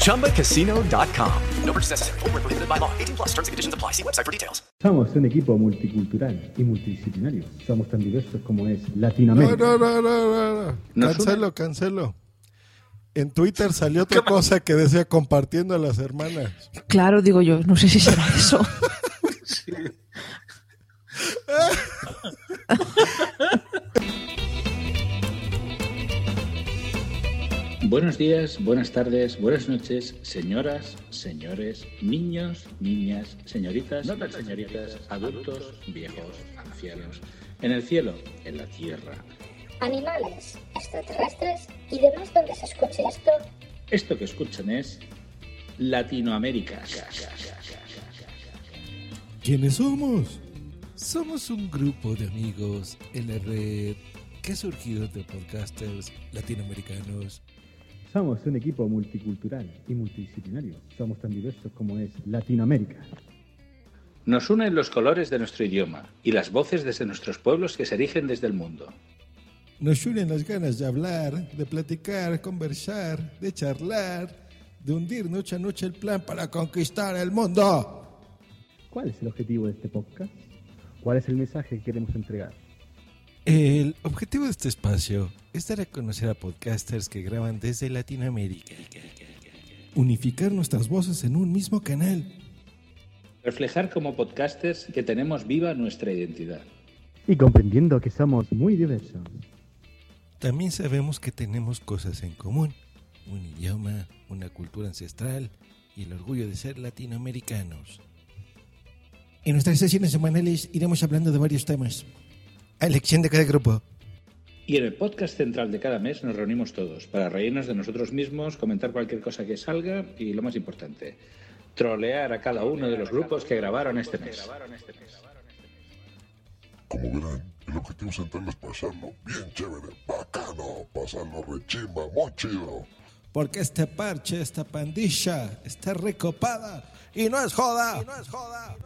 ChumbaCasino.com. No purchase necessary. Full prohibited by law. 18 plus terms and conditions apply. See website for details. Somos un equipo multicultural y multidisciplinario. Somos tan diversos como es Latinoamérica. No, no, no, no, no. Cancelo, cancelo. En Twitter salió otra cosa que decía compartiendo a las hermanas. Claro, digo yo. No sé si será eso. sí. Buenos días, buenas tardes, buenas noches, señoras, señores, niños, niñas, señoritas, no tan señoritas, adultos, viejos, ancianos, en el cielo, en la tierra. Animales, extraterrestres y demás donde se escuche esto. Esto que escuchan es Latinoamérica. ¿Quiénes somos? Somos un grupo de amigos en la red que ha surgido entre podcasters latinoamericanos. Somos un equipo multicultural y multidisciplinario. Somos tan diversos como es Latinoamérica. Nos unen los colores de nuestro idioma y las voces desde nuestros pueblos que se erigen desde el mundo. Nos unen las ganas de hablar, de platicar, conversar, de charlar, de hundir noche a noche el plan para conquistar el mundo. ¿Cuál es el objetivo de este podcast? ¿Cuál es el mensaje que queremos entregar? El objetivo de este espacio es dar a conocer a podcasters que graban desde Latinoamérica. Unificar nuestras voces en un mismo canal. Reflejar como podcasters que tenemos viva nuestra identidad. Y comprendiendo que somos muy diversos. También sabemos que tenemos cosas en común. Un idioma, una cultura ancestral y el orgullo de ser latinoamericanos. En nuestras sesiones semanales iremos hablando de varios temas. A elección de cada grupo. Y en el podcast central de cada mes nos reunimos todos para reírnos de nosotros mismos, comentar cualquier cosa que salga y, lo más importante, trolear a cada uno de los grupos que grabaron este mes. Como verán, el objetivo central es pasarlo bien chévere, bacano, pasarlo rechimba, muy chido. Porque este parche, esta pandilla, está recopada y no es joda. Y no es joda.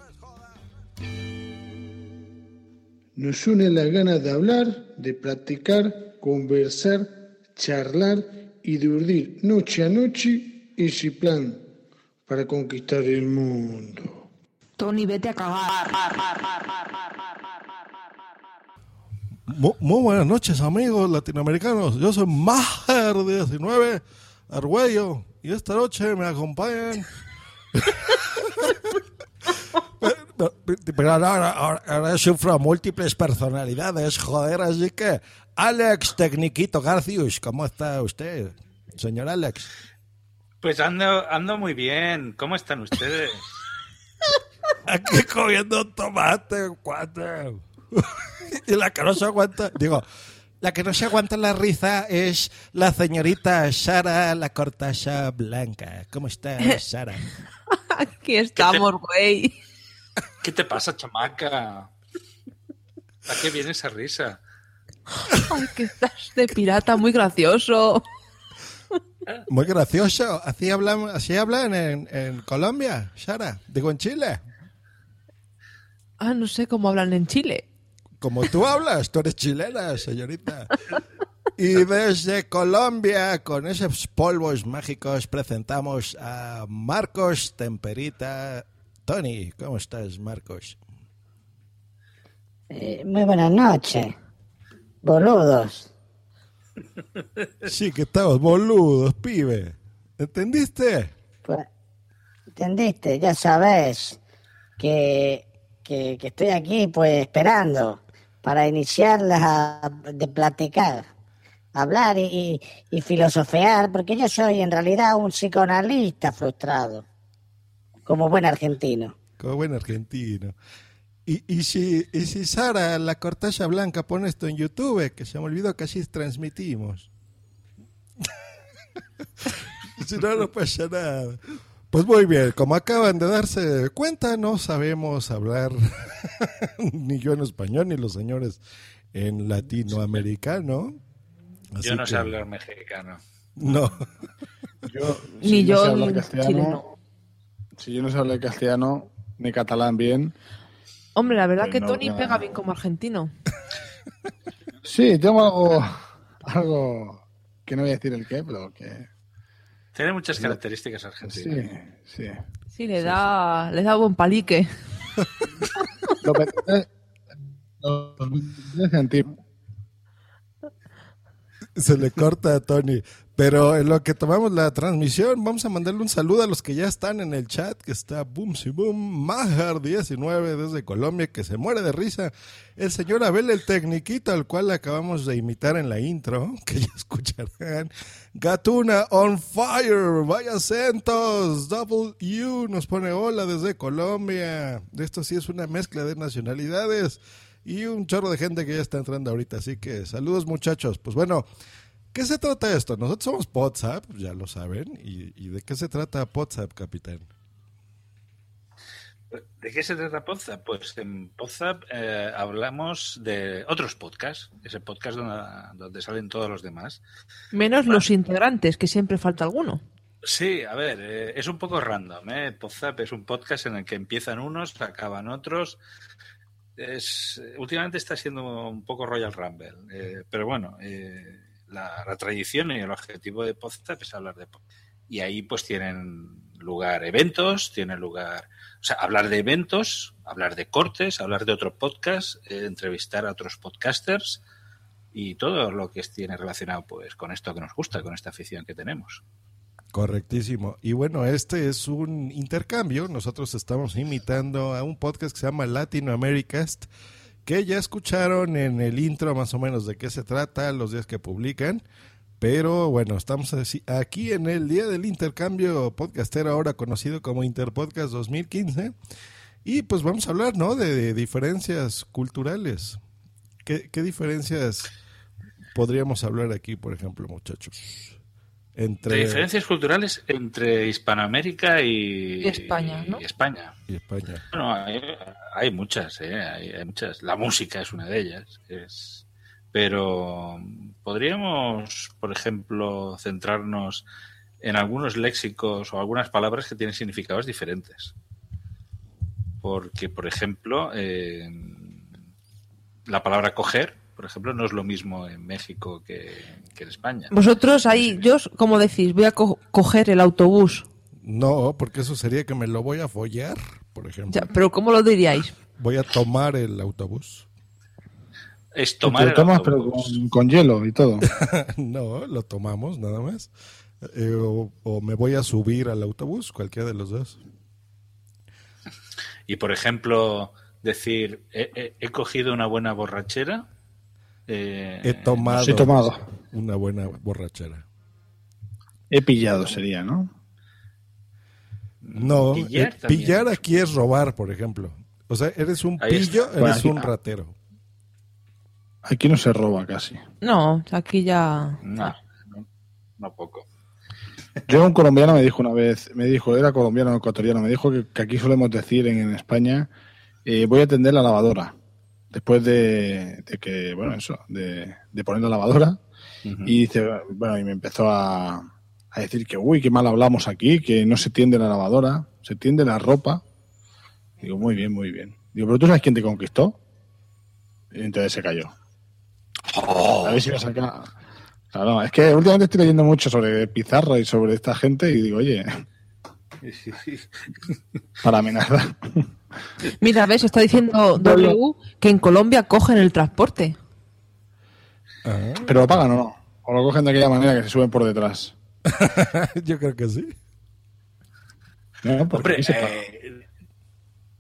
Nos une la gana de hablar, de platicar, conversar, charlar y de urdir noche a noche ese plan para conquistar el mundo. Tony, vete a cagar. Muy, buenas noches, amigos latinoamericanos. Yo soy Maher 19 Argüello y esta noche me acompañan. Pero ahora, ahora, sufro múltiples personalidades, joder, así que Alex Tecniquito Garcius, ¿cómo está usted, señor Alex? Pues ando, ando muy bien, ¿cómo están ustedes? Aquí comiendo tomate, cuate. y la que no se aguanta, digo, la que no se aguanta la risa es la señorita Sara la cortacha blanca. ¿Cómo está, Sara? Aquí estamos, güey. ¿Qué te pasa, chamaca? ¿A qué viene esa risa? Ay, que estás de pirata, muy gracioso. Muy gracioso. Así hablan, así hablan en, en Colombia, Sara. Digo, en Chile. Ah, no sé cómo hablan en Chile. Como tú hablas, tú eres chilena, señorita. Y desde Colombia, con esos polvos mágicos, presentamos a Marcos Temperita Tony, ¿cómo estás, Marcos? Eh, muy buenas noches, boludos. Sí, que estamos boludos, pibe. ¿Entendiste? Pues, entendiste, ya sabes. que, que, que estoy aquí pues esperando para iniciar la, de platicar, hablar y, y, y filosofear, porque yo soy en realidad un psicoanalista frustrado, como buen argentino. Como buen argentino. Y, y, si, y si Sara, la cortalla blanca, pone esto en YouTube, que se me olvidó que así transmitimos. si no, no pasa nada. Pues muy bien, como acaban de darse cuenta, no sabemos hablar ni yo en español ni los señores en latinoamericano. Así Yo no sé que- hablar mexicano. No. Yo, Ni si yo no sé hablar en castellano, chileno. Si yo no sé hablar castellano ni catalán bien, Hombre, la verdad Pues que no, Tony no. pega bien como argentino. sí, tengo algo, algo que no voy a decir el qué, pero que Tiene muchas características sí, argentinas. sí. Sí, le da, le da buen palique. Lo pensé- lo pensé en ti. Se le corta a Tony. Pero en lo que tomamos la transmisión, vamos a mandarle un saludo a los que ya están en el chat, que está Boom Si Boom, Majar19 desde Colombia, que se muere de risa. El señor Abel, el tecniquito, al cual acabamos de imitar en la intro, que ya escucharán. Gatuna on fire, vaya acentos. Double nos pone hola desde Colombia. Esto sí es una mezcla de nacionalidades y un chorro de gente que ya está entrando ahorita. Así que saludos muchachos. Pues bueno, ¿qué se trata esto? Nosotros somos WhatsApp, ya lo saben. ¿Y, y de qué se trata WhatsApp, capitán? ¿De qué se trata Podzap? Pues en Podzap eh, hablamos de otros podcasts, ese podcast donde, donde salen todos los demás. Menos los integrantes, que siempre falta alguno. Sí, a ver, eh, es un poco random. ¿eh? Podzap es un podcast en el que empiezan unos, acaban otros. Es, últimamente está siendo un poco Royal Rumble, eh, pero bueno, eh, la, tradición y el objetivo de Podzap es hablar de podcast. Y ahí pues tienen lugar eventos, tienen lugar, o sea, hablar de eventos, hablar de cortes, hablar de otro podcast, eh, entrevistar a otros podcasters y todo lo que tiene relacionado pues con esto que nos gusta, con esta afición que tenemos. Correctísimo. Y bueno, este es un intercambio. Nosotros estamos imitando a un podcast que se llama Latinoamericast, que ya escucharon en el intro más o menos de qué se trata, los días que publican. Pero bueno, estamos aquí en el día del intercambio podcastero, ahora conocido como Interpodcast 2015. Y pues vamos a hablar, ¿no? De, de diferencias culturales. ¿Qué, ¿Qué diferencias podríamos hablar aquí, por ejemplo, muchachos? Entre De diferencias culturales entre Hispanoamérica y, Y España, ¿no? y España. y España. Bueno, hay, hay muchas, ¿eh? hay, hay muchas. La música es una de ellas. Es... Pero podríamos, por ejemplo, centrarnos en algunos léxicos o algunas palabras que tienen significados diferentes. Porque, por ejemplo, eh, la palabra coger, por ejemplo, no es lo mismo en México que, que en España. Vosotros ahí, yo, como decís, voy a co- coger el autobús. No, porque eso sería que me lo voy a follar, por ejemplo. Ya, pero ¿cómo lo diríais? Voy a tomar el autobús. Es tomar lo el tomas, autobús. pero con, con hielo y todo. no, lo tomamos nada más. Eh, o, o me voy a subir al autobús, cualquiera de los dos. Y por ejemplo, decir, he, he- he cogido una buena borrachera. Eh, He tomado, He tomado. una buena borrachera. He pillado sería, ¿no? No, Pillar eh, pillar aquí es robar, por ejemplo. O sea, eres un Ahí pillo, está. eres Bueno, aquí- un ratero. Aquí no se roba casi. No, aquí ya. No, no, no poco. Yo un colombiano me dijo una vez, me dijo, era colombiano o ecuatoriano, me dijo que, que aquí solemos decir en, en España, eh, voy a atender la lavadora. Después de, de que, bueno, eso, de, de poner la lavadora. Y dice, bueno, y me empezó a, a decir que, uy, qué mal hablamos aquí, que no se tiende la lavadora, se tiende la ropa. Digo, muy bien, muy bien. Digo, pero tú sabes quién te conquistó. Y entonces se cayó. A ver si me saca. Claro, es que últimamente estoy leyendo mucho sobre Pizarro y sobre esta gente y digo, oye, para amenazar. Mira, ves, está diciendo W que en Colombia cogen el transporte. Pero lo pagan o no. O lo cogen de aquella manera que se suben por detrás. Yo creo que sí. No, Hombre, eh,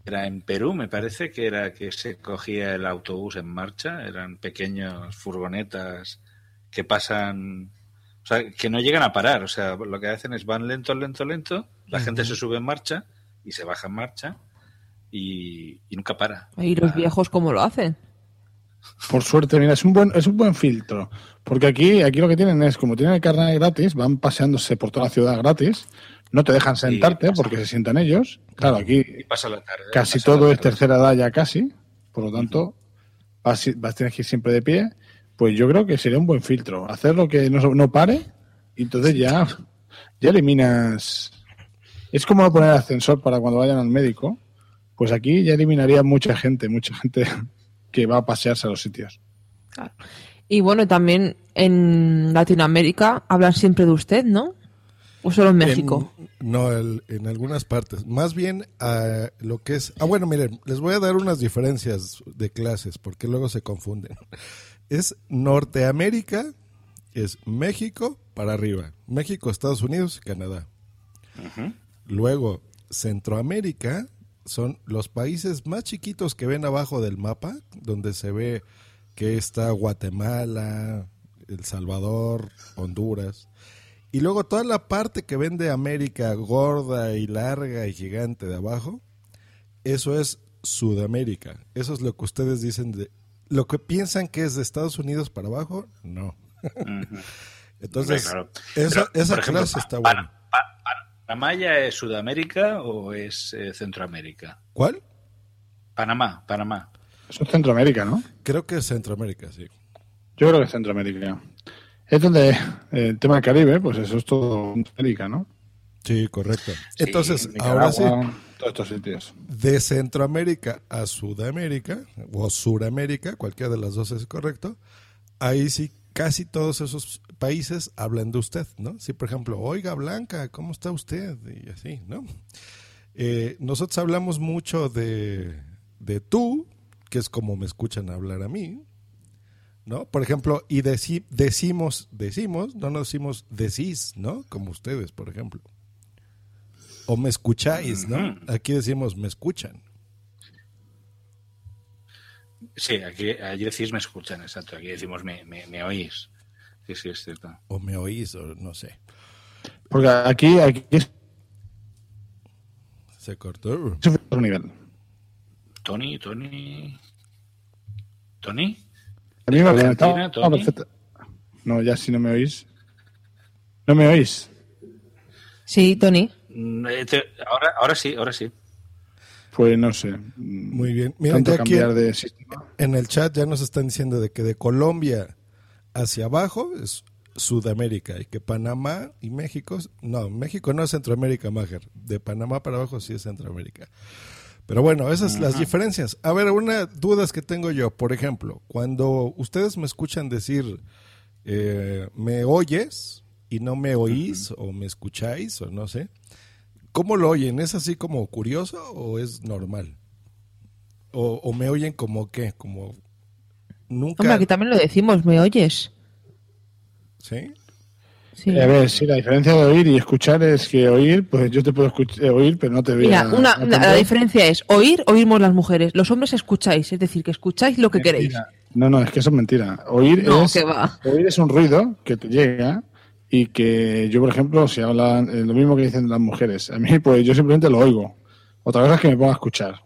era en Perú, me parece que era que se cogía el autobús en marcha, eran pequeños furgonetas que pasan, o sea, que no llegan a parar, o sea, lo que hacen es van lento, lento, lento, la gente se sube en marcha y se baja en marcha y, y nunca para. ¿Y los viejos cómo lo hacen? Por suerte, mira, es un buen, es un buen filtro. Porque aquí, aquí lo que tienen es, como tienen el carnet gratis, van paseándose por toda la ciudad gratis, no te dejan sentarte porque se sientan ellos. Claro, aquí Y pasa la tarde. casi pasa la todo es tercera edad ya casi, por lo tanto, vas, vas tienes que ir siempre de pie. Pues yo creo que sería un buen filtro. Hacer lo que no, no pare y entonces ya, ya eliminas. Es como poner ascensor para cuando vayan al médico. Pues aquí ya eliminaría mucha gente, mucha gente que va a pasearse a los sitios. Y bueno, también en Latinoamérica hablan siempre de usted, ¿no? ¿O solo en México? En- no, el- en algunas partes. Más bien a lo que es... Ah, bueno, miren, les voy a dar unas diferencias de clases porque luego se confunden. Es Norteamérica, es México para arriba. México, Estados Unidos y Canadá. Luego, Centroamérica son los países más chiquitos que ven abajo del mapa, donde se ve que está Guatemala, El Salvador, Honduras. Y luego toda la parte que ven de América gorda y larga y gigante de abajo, eso es Sudamérica. Eso es lo que ustedes dicen de... Lo que piensan que es de Estados Unidos para abajo, no. Entonces, claro. esa, Pero, esa por ejemplo, clase está buena. ¿Panamá es Sudamérica o es eh, Centroamérica? ¿Cuál? Panamá, Panamá. Eso es Centroamérica, ¿no? Creo que es Centroamérica, sí. Yo creo que es Centroamérica. Es donde eh, el tema del Caribe, pues eso es todo Centroamérica, ¿no? Sí, correcto. Entonces, Nicaragua, ahora sí, Todos estos sitios. de Centroamérica a Sudamérica, o Suramérica, cualquiera de las dos es correcto, ahí sí casi todos esos países hablan de usted, ¿no? Sí, por ejemplo, oiga Blanca, ¿cómo está usted? Y así, ¿no? Eh, nosotros hablamos mucho de, de tú, que es como me escuchan hablar a mí, ¿no? Por ejemplo, y deci- decimos, decimos, no nos decimos decís, ¿no? Como ustedes, por ejemplo. O me escucháis, ¿no? Aquí decimos me escuchan. Sí, aquí, allí decís me escuchan, exacto. Aquí decimos me, me, me oís. Sí, sí, es cierto. O me oís, o no sé. Porque aquí, aquí es Se cortó. otro nivel. Tony, Tony. ¿Tony? A mí me Argentina, perfecto. No, ya si no me oís. ¿No me oís? Sí, Tony. Mm, eh, ahora, ahora sí, ahora sí. Pues no sé. Muy bien. Miren, Tanto aquí cambiar en, de sistema. en el chat ya nos están diciendo de que de Colombia hacia abajo es Sudamérica y que Panamá y México, no, México no es Centroamérica, Mager. De Panamá para abajo sí es Centroamérica. Pero bueno, esas son las diferencias. A ver, una duda que tengo yo, por ejemplo, cuando ustedes me escuchan decir, eh, ¿me oyes? y no me oís o me escucháis o no sé. ¿Cómo lo oyen? ¿Es así como curioso o es normal? ¿O, o me oyen como qué? Como nunca... Hombre, aquí también lo decimos, ¿me oyes? ¿Sí? Sí. A ver, sí, la diferencia de oír y escuchar es que oír, pues yo te puedo escuch- eh, oír, pero no te voy Mira, una, la diferencia es oír, oímos las mujeres. Los hombres escucháis, es decir, que escucháis lo que queréis. No, no, es que eso es mentira. Oír No, es que va. oír es un ruido que te llega y que yo, por ejemplo, si hablan eh, lo mismo que dicen las mujeres, a mí pues yo simplemente lo oigo. Otra cosa es que me ponga a escuchar.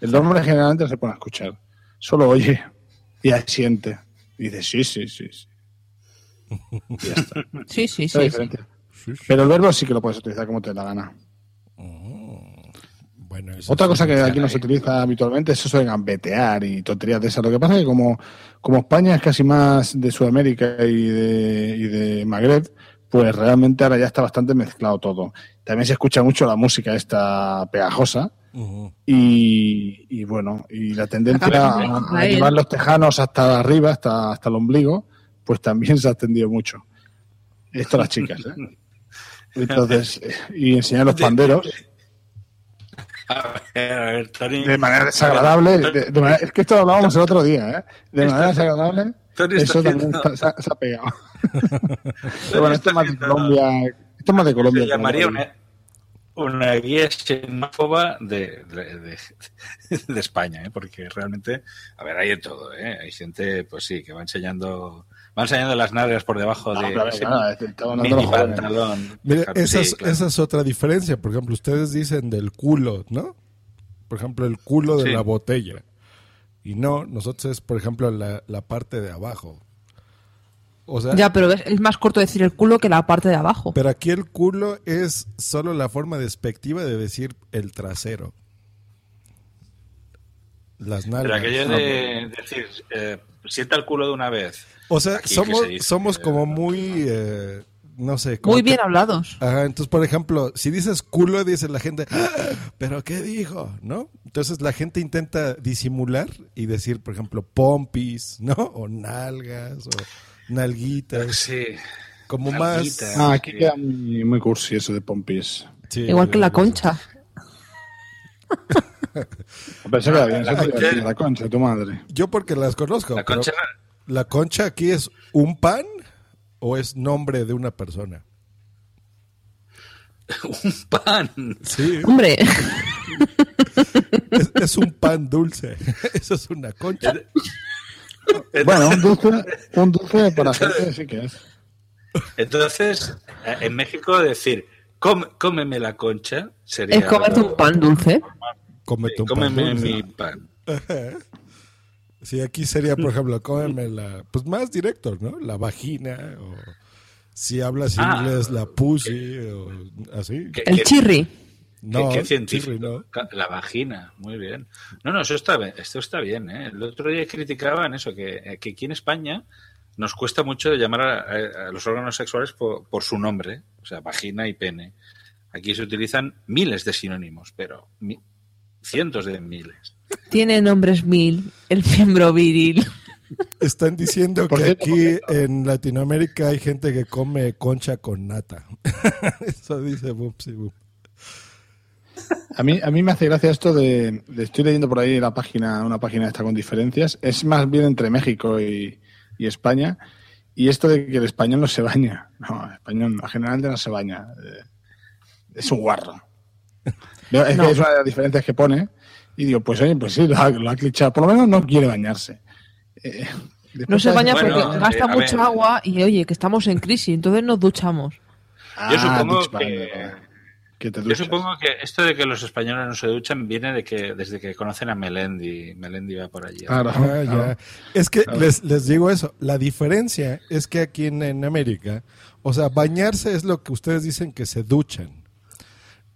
El hombre generalmente no se pone a escuchar, solo oye y asiente. Y dice sí, sí, sí. sí. Y ya está. Sí, sí, sí. diferencia. Pero el verbo sí que lo puedes utilizar como te dé la gana. Bueno, Otra cosa que aquí no se utiliza habitualmente es eso de gambetear y tonterías de esas. Lo que pasa es que como, como España es casi más de Sudamérica y de, y de Magreb, pues realmente ahora ya está bastante mezclado todo. También se escucha mucho la música esta pegajosa y, y bueno, y la tendencia a, llevar los tejanos hasta arriba, hasta, hasta el ombligo, pues también se ha extendido mucho. Esto las chicas, ¿eh? Entonces, eh, y enseñar los panderos. A ver, a ver, Tony. De manera desagradable. de- de manera- es que esto lo hablábamos el otro día, ¿eh? De manera desagradable. Tony Eso también está- se, ha, se ha pegado. Pero bueno, esto es más de Colombia. Esto es más de Colombia. Se llamaría una, una guía xenófoba de, de, de- de España, ¿eh? porque realmente, a ver, hay de todo, ¿eh? hay gente, pues sí, que va enseñando, va enseñando las nalgas por debajo de claro, ese claro, hablando mini de los jóvenes. pantalón. Mire, Claro, esa, sí, es, claro. esa es otra diferencia. Por ejemplo, ustedes dicen del culo, ¿no? Por ejemplo, el culo de Sí. la botella. Y no, nosotros es, por ejemplo, la, la parte de abajo. O sea, Ya, pero es más corto decir el culo que la parte de abajo. pero aquí el culo es solo la forma despectiva de decir el trasero. Las nalgas. Pero aquello de decir, eh, sienta el culo de una vez. O sea, Aquí que somos, se dice, somos como muy, eh, no sé. como Muy que- bien hablados. Ajá, entonces, por ejemplo, si dices culo, dice la gente, "Ah, ¿pero qué dijo? ¿No? Entonces la gente intenta disimular y decir, por ejemplo, pompis, ¿no? O nalgas, o nalguitas. Sí. Como Nalguitas. más... Ah, aquí queda muy, muy cursi eso de pompis. Sí, Igual que la concha. Pero bien, La concha- la concha tu madre. Yo porque las conozco. La concha, ¿La concha aquí es un pan o es nombre de una persona? un pan. Sí, Hombre, es, es un pan dulce. Eso es una concha. Bueno, un dulce, un dulce para gente sí que es. Entonces, eh, en México decir, "Come- cómeme la concha, sería... es comerte un pan dulce. Cómete un pan Cómeme dulce. mi pan. Ajá. Sí, aquí sería, por ejemplo, cómeme la, pues más directo, ¿no? La vagina, o si hablas Ah. inglés, la pussy, o así. ¿Qué- El chirri. No, qué, qué científico. no. La vagina, muy bien. No, no, eso está bien, esto está bien. ¿eh? El otro día criticaban eso, que, eh, que aquí en España nos cuesta mucho llamar a, a- a los órganos sexuales por, por su nombre, o sea, vagina y pene. Aquí se utilizan miles de sinónimos, pero mi- cientos de miles. Tiene nombres mil. El miembro viril. Están diciendo que cierto, aquí en Latinoamérica hay gente que come concha con nata. Eso dice Bupsi Bup. A mí, a mí me hace gracia esto de, de- Estoy leyendo por ahí la página, una página esta con diferencias. Es más bien entre México y, y España. Y esto de que el español no se baña. No, el español no, generalmente no se baña. Eh, Es un guarro. Es No. que es una de las diferencias que pone. Y digo, pues oye, pues sí, lo ha, lo ha clichado. Por lo menos no quiere bañarse. Eh, No se baña Bueno, porque eh, gasta ver. mucha agua y oye, que estamos en crisis, entonces nos duchamos. Yo Ah, supongo Dix Bang, que- que te Yo supongo que esto de que los españoles no se duchan viene de que desde que conocen a Melendi. Melendi va por allí. Claro, Ah, claro. Es que Claro. les, les digo eso. La diferencia es que aquí en, en América, o sea, bañarse es lo que ustedes dicen que se duchan.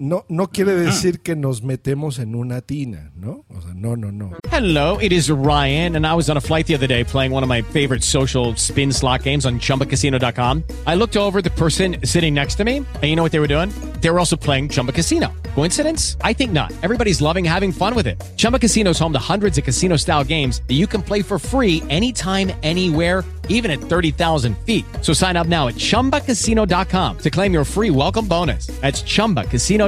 No, no quiere mm-hmm. decir que nos metemos en una tina, ¿no? O sea, no, no, no. Hello, it is Ryan, and I was on a flight the other day playing one of my favorite social spin slot games on chumbacasino.com. I looked over the person sitting next to me, and you know what they were doing? They were also playing Chumba Casino. Coincidence? I think not. Everybody's loving having fun with it. Chumba Casino is home to hundreds of casino style games that you can play for free anytime, anywhere, even at 30,000 feet. So sign up now at chumbacasino.com to claim your free welcome bonus. That's chumbacasino.com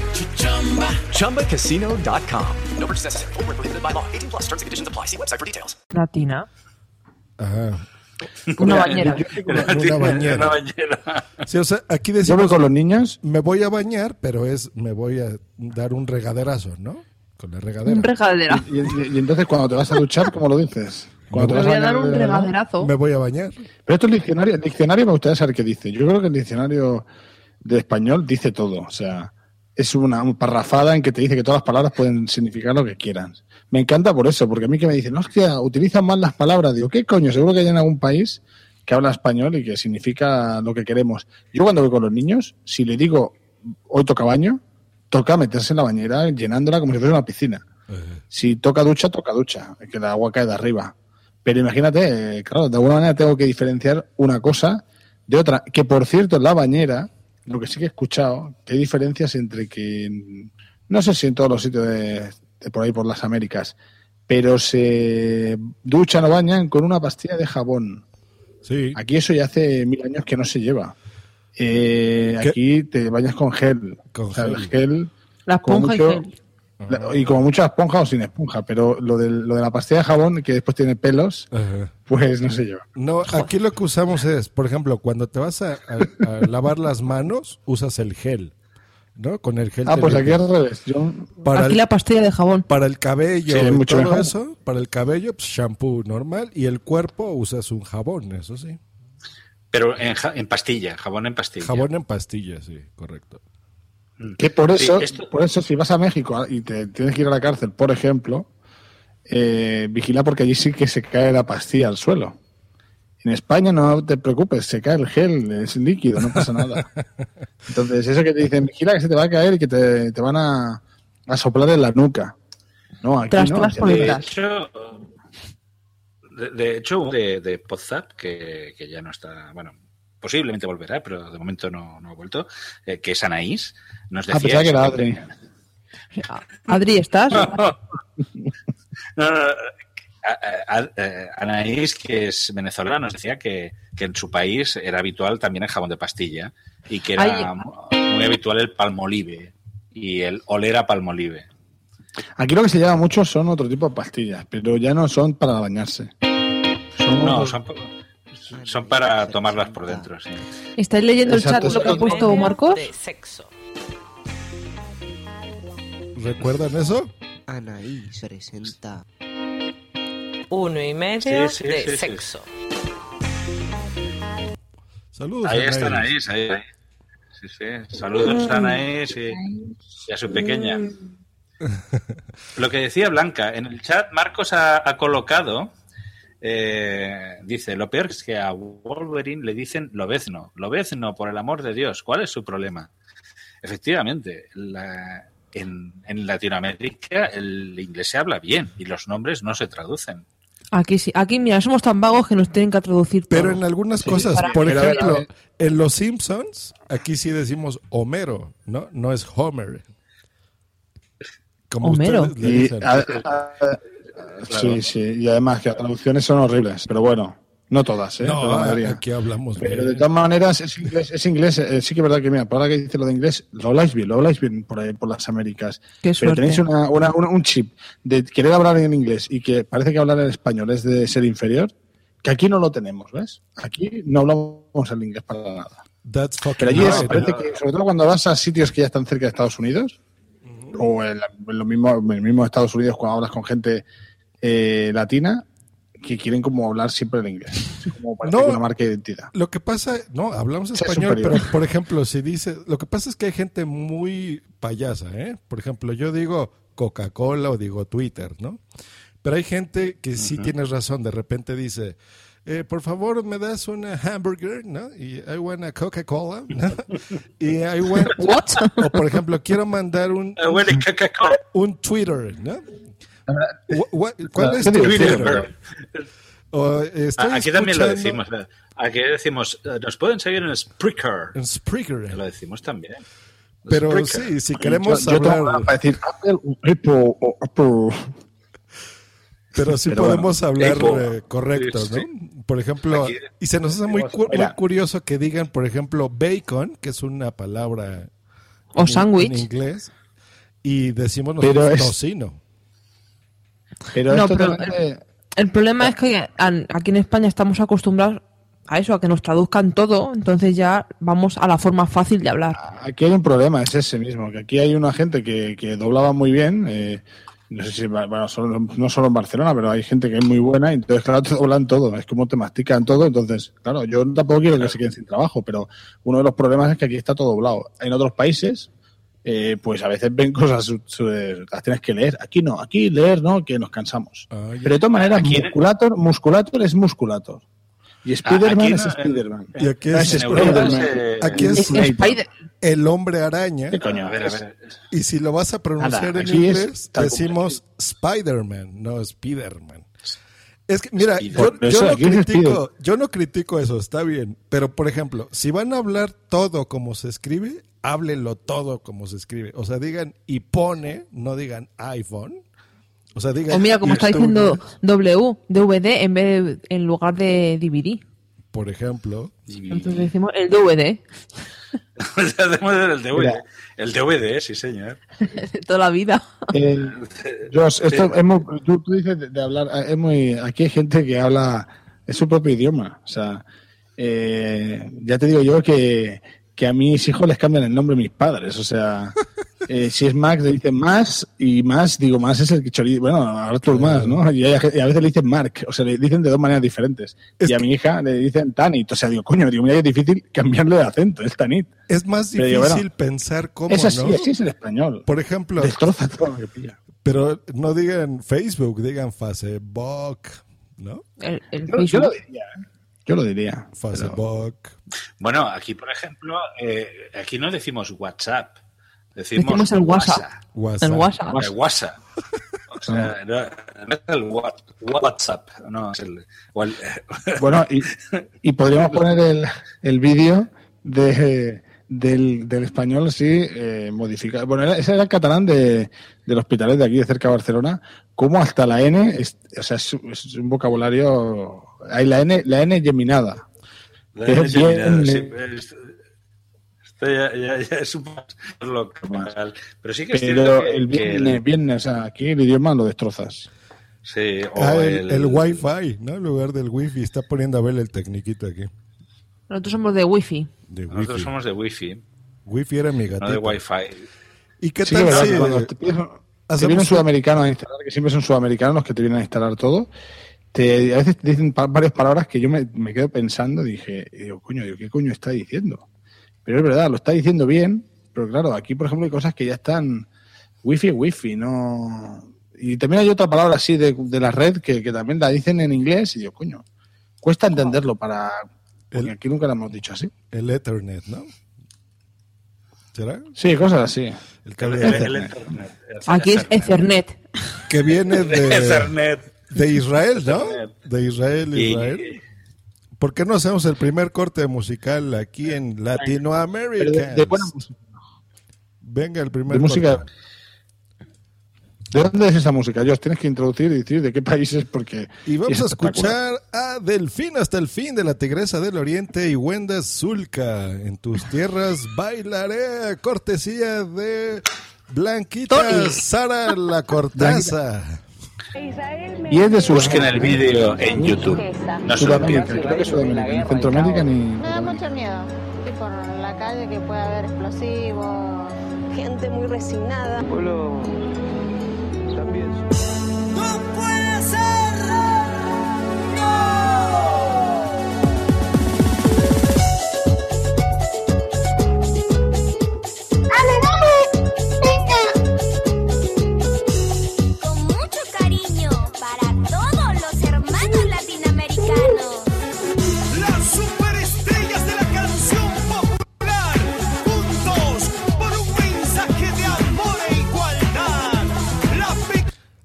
ChumbaCasino.com. No purchase necessary. Void were prohibited by law. 18 plus terms and conditions apply. See website for details. La tina. Ajá. Una bañera. Una bañera. Una bañera. Sí, o sea, aquí Yo voy decimos, con los niños. me voy a bañar, pero es, me voy a dar un regaderazo, ¿no? Con la regadera. Un regadera. Y, y- y entonces cuando te vas a duchar, ¿cómo lo dices? Cuando Me te voy a dar un regaderazo. Me voy a bañar. Pero esto es el diccionario. El diccionario me gustaría saber qué dice. Yo creo que el diccionario de español dice todo. O sea, es una, parrafada en que te dice que todas las palabras pueden significar lo que quieran. Me encanta por eso, porque a mí que me dicen, que utilizan mal las palabras. Digo, ¿qué coño? Seguro que hay en algún país que habla español y que significa lo que queremos. Yo cuando voy con los niños, si le digo, hoy toca baño, toca meterse en la bañera llenándola como si fuera una piscina. Si toca ducha, toca ducha, que el agua cae de arriba. Pero imagínate, eh, claro, de alguna manera tengo que diferenciar una cosa de otra. Que por cierto, en la bañera, lo que sí que he escuchado, que hay diferencias entre que no sé si en todos los sitios de, de por ahí, por las Américas, pero se duchan o bañan con una pastilla de jabón. Sí. Aquí eso ya hace mil años que no se lleva. Eh, aquí te bañas con gel. Con O sea, gel. el gel. La esponja y mucho- gel. La- y como mucha esponja o sin esponja, pero lo de, lo de la pastilla de jabón, que después tiene pelos, Ajá. pues no se lleva. No, aquí lo que usamos es, por ejemplo, cuando te vas a, a- a lavar las manos, usas el gel, ¿no? Con el gel. Ah, pues aquí al revés. Yo, Para Aquí el, la pastilla de jabón. para el cabello Sí, mucho todo mejor. eso, para el cabello, pues, shampoo normal y el cuerpo usas un jabón, eso sí. Pero en, ja- en pastilla, jabón en pastilla. Jabón en pastillas, sí, correcto. Que por Sí, eso, esto- por eso si vas a México y te tienes que ir a la cárcel, por ejemplo, eh, vigila porque allí sí que se cae la pastilla al suelo. En España no te preocupes, se cae el gel, es líquido, no pasa nada. Entonces, eso que te dicen, vigila que se te va a caer y que te, te van a, a soplar en la nuca. No, aquí Tras, no. De detrás. hecho, de, de hecho, de, de Podzap, que, que ya no está, bueno, posiblemente volverá, pero de momento no, no ha vuelto, eh, que es Anaís, nos Ah, decía... pensaba que era Adri. Adri, ¿estás? No, no, no, a- a- a- eh, Anaís, que es venezolana, nos decía que, que en su país era habitual también el jabón de pastilla y que era Ay. muy habitual el palmolive y el oler a palmolive. Aquí lo que se lleva mucho son otro tipo de pastillas, pero ya no son para bañarse. Son No, otros- son, son para tomarlas por dentro, sí. ¿Estáis leyendo el chat lo que ha puesto Marcos? De sexo. ¿Recuerdan eso? Anaís presenta. Uno y medio Sí, sí, de sí, sí. sexo. Saludos. Ahí Anaís. está Anaís, ahí. ahí. Sí, sí. Saludos a Anaís y, y a su pequeña. Lo que decía Blanca, en el chat Marcos ha, ha colocado, eh, dice, lo peor es que a Wolverine le dicen lobezno. Lobezno, por el amor de Dios, ¿cuál es su problema? Efectivamente, la- en, en Latinoamérica el inglés se habla bien y los nombres no se traducen. Aquí sí. Aquí, mira, somos tan vagos que nos tienen que traducir todo. Pero en algunas cosas, por a a ejemplo, ver. en Los Simpsons, aquí sí decimos Homero, ¿no? No es Homer. Como Homero. ustedes le Y, dicen. a- Sí, sí, y además que las traducciones son horribles, pero bueno, no todas, ¿eh? No, Pero la mayoría. aquí hablamos Pero de bien. todas maneras, es inglés, es inglés eh, sí que es verdad que, mira, por ahora que dice lo de inglés, lo habláis bien, lo habláis bien por ahí, por las Américas. Qué Pero tenéis una, una- una- un chip de querer hablar en inglés y que parece que hablar en español es de ser inferior, que aquí no lo tenemos, ¿ves? Aquí no hablamos el inglés para nada. That's fucking Pero allí es, right. parece que, sobre todo cuando vas a sitios que ya están cerca de Estados Unidos, o en, la- en lo mismo, en el mismo Estados Unidos cuando hablas con gente eh, latina, que quieren como hablar siempre el inglés. Como parece No. que una marca de identidad. Lo que pasa, no, hablamos español, pero por ejemplo, si dice, lo que pasa es que hay gente muy payasa, ¿eh? Por ejemplo, yo digo Coca-Cola o digo Twitter, ¿no? Pero hay gente que sí tienes razón, de repente dice, eh, por favor, me das una hamburger, ¿no? Y I want a Coca-Cola, ¿no? Y I want, o por ejemplo, quiero mandar un, Eh, huele Coca-Cola. un Twitter, ¿no? Wha- ¿Cuál es ¿Qué tu digo? Twitter? O, estoy Ah, Aquí también lo decimos. Aquí decimos, eh, nos pueden seguir en Spreaker. En Spreaker. Lo decimos también. Pero Spreaker. sí, si queremos yo, yo tengo hablar, para decir Apple, Apple, o Apple. pero sí Pero podemos bueno, hablar eh, correcto, Sí, ¿no? Por ejemplo, Aquí- y se nos hace muy, cu- muy Mira. curioso que digan, por ejemplo, bacon, que es una palabra O en- sándwich. en inglés, y decimos Pero nosotros es- tocino. Pero No, esto pero El problema es que aquí en España estamos acostumbrados a eso, a que nos traduzcan todo, entonces ya vamos a la forma fácil de hablar. Aquí hay un problema, es ese mismo, que aquí hay una gente que, que doblaba muy bien, eh, no sé si, bueno, solo- no solo en Barcelona, pero hay gente que es muy buena y entonces, claro, te doblan todo, es como te mastican todo, entonces, claro, yo tampoco quiero que se queden sin trabajo, pero uno de los problemas es que aquí está todo doblado. En otros países, eh, pues a veces ven cosas, su- su- las tienes que leer, aquí no, aquí leer no, que nos cansamos. Ah. Pero de todas maneras, musculator, musculator es musculator. Y Spider-Man aquí es no, Spider-Man. Y aquí No es- es Spider-Man. Aquí es, Es Spider- el hombre araña, ¿Qué coño? A ver, a ver. y si lo vas a pronunciar Nada, en inglés, decimos Spider-Man, no Spider-Man. Es que, mira, yo, yo no critico, yo no critico eso, está bien. Pero, por ejemplo, si van a hablar todo como se escribe, háblenlo todo como se escribe. O sea, digan y pone, no digan iPhone. O sea, digan. O mira, como está diciendo W, DVD en vez de- en lugar de DVD. Por ejemplo. Entonces decimos el DVD Hacemos el DVD. Mira. El DVD, sí, señor. toda la vida. Eh, Josh, esto es muy- tú, tú dices de, de hablar, es muy, aquí hay gente que habla, es su propio idioma. O sea, eh, ya te digo yo que, que a mis hijos les cambian el nombre mis padres. O sea, eh, si es Max le dicen más y más, digo, más es el que chori- bueno, Arthur más, ¿no? Y, hay- y a veces le dicen Mark, o sea, le dicen de dos maneras diferentes. y a mi hija le dicen Tanit, o sea, digo, coño, digo, mira, es difícil cambiarle de acento, es Tanit. Es más difícil digo, bueno, pensar cómo, es así, ¿no? así es el español. Por ejemplo, Destroza todo lo que pilla. pero no digan Facebook, digan Facebook, ¿no? El, el Yo, yo Facebook. lo diría, ¿eh? Yo lo diría. pero- Facebook. Bueno, aquí, por ejemplo, eh, aquí no decimos WhatsApp. Decimos, Decimos el WhatsApp. WhatsApp. El WhatsApp. El WhatsApp. O sea, no, no es el WhatsApp, no, es el... el- Bueno, y, y podríamos poner el, el vídeo de, del, del español así eh, modificado. Bueno, era- ese era el catalán de, del hospitalet de aquí, de cerca de Barcelona. Como hasta la N, es, o sea, es, es un vocabulario. Hay la N, la N geminada. la Que es leche minada, bien- sí, es- esto ya, ya- ya es un poco local. Pero sí que es cierto Pero que, el que viernes, viernes, o sea, aquí el idioma lo destrozas. sí, o Ah, el, el, el Wi-Fi, ¿no? En lugar del Wi-Fi, está poniendo a ver el tecniquito aquí. Nosotros somos de Wi-Fi. De Nosotros somos de Wi-Fi, Wi-Fi era mi gatito. no de Wi-Fi. ¿Y qué Sí, tal ¿verdad? si Que cuando te, pides un- te hacemos viene un un- sudamericano a instalar, que siempre son sudamericanos los que te vienen a instalar todo, te, a veces te dicen pa- varias palabras que yo me, me quedo pensando, dije, y digo, coño, digo, ¿qué coño está diciendo? Pero es verdad, lo está diciendo bien, pero claro, aquí, por ejemplo, hay cosas que ya están wifi, wifi, no... Y también hay otra palabra así de, de la red que, que también la dicen en inglés y digo, coño, cuesta entenderlo para... Porque aquí nunca la hemos dicho así. el Ethernet, ¿no? ¿Será? Sí, cosas así. El El, cable el- Ethernet. el Ethernet. Aquí es Ethernet. que viene de, Ethernet. De Israel, ¿no? De Israel, Y- Israel. ¿Por qué no hacemos el primer corte musical aquí en Latinoamérica? de buena música. Venga, el primer De música. corte. ¿De dónde es esa música? Dios, tienes que introducir y decir de qué países porque. Y vamos es a escuchar a Delfín hasta el fin de la Tigresa del Oriente y Wenda Zulka. En tus tierras bailaré, cortesía de Blanquita Tony. Sara La Cortaza. Y es de Busquen el vídeo en YouTube. No se lo pierdan. creo que Sudamérica. Ni Centroamérica ni. Me da mucho miedo ir por la calle que pueda haber explosivos, gente muy resignada. Pueblo también.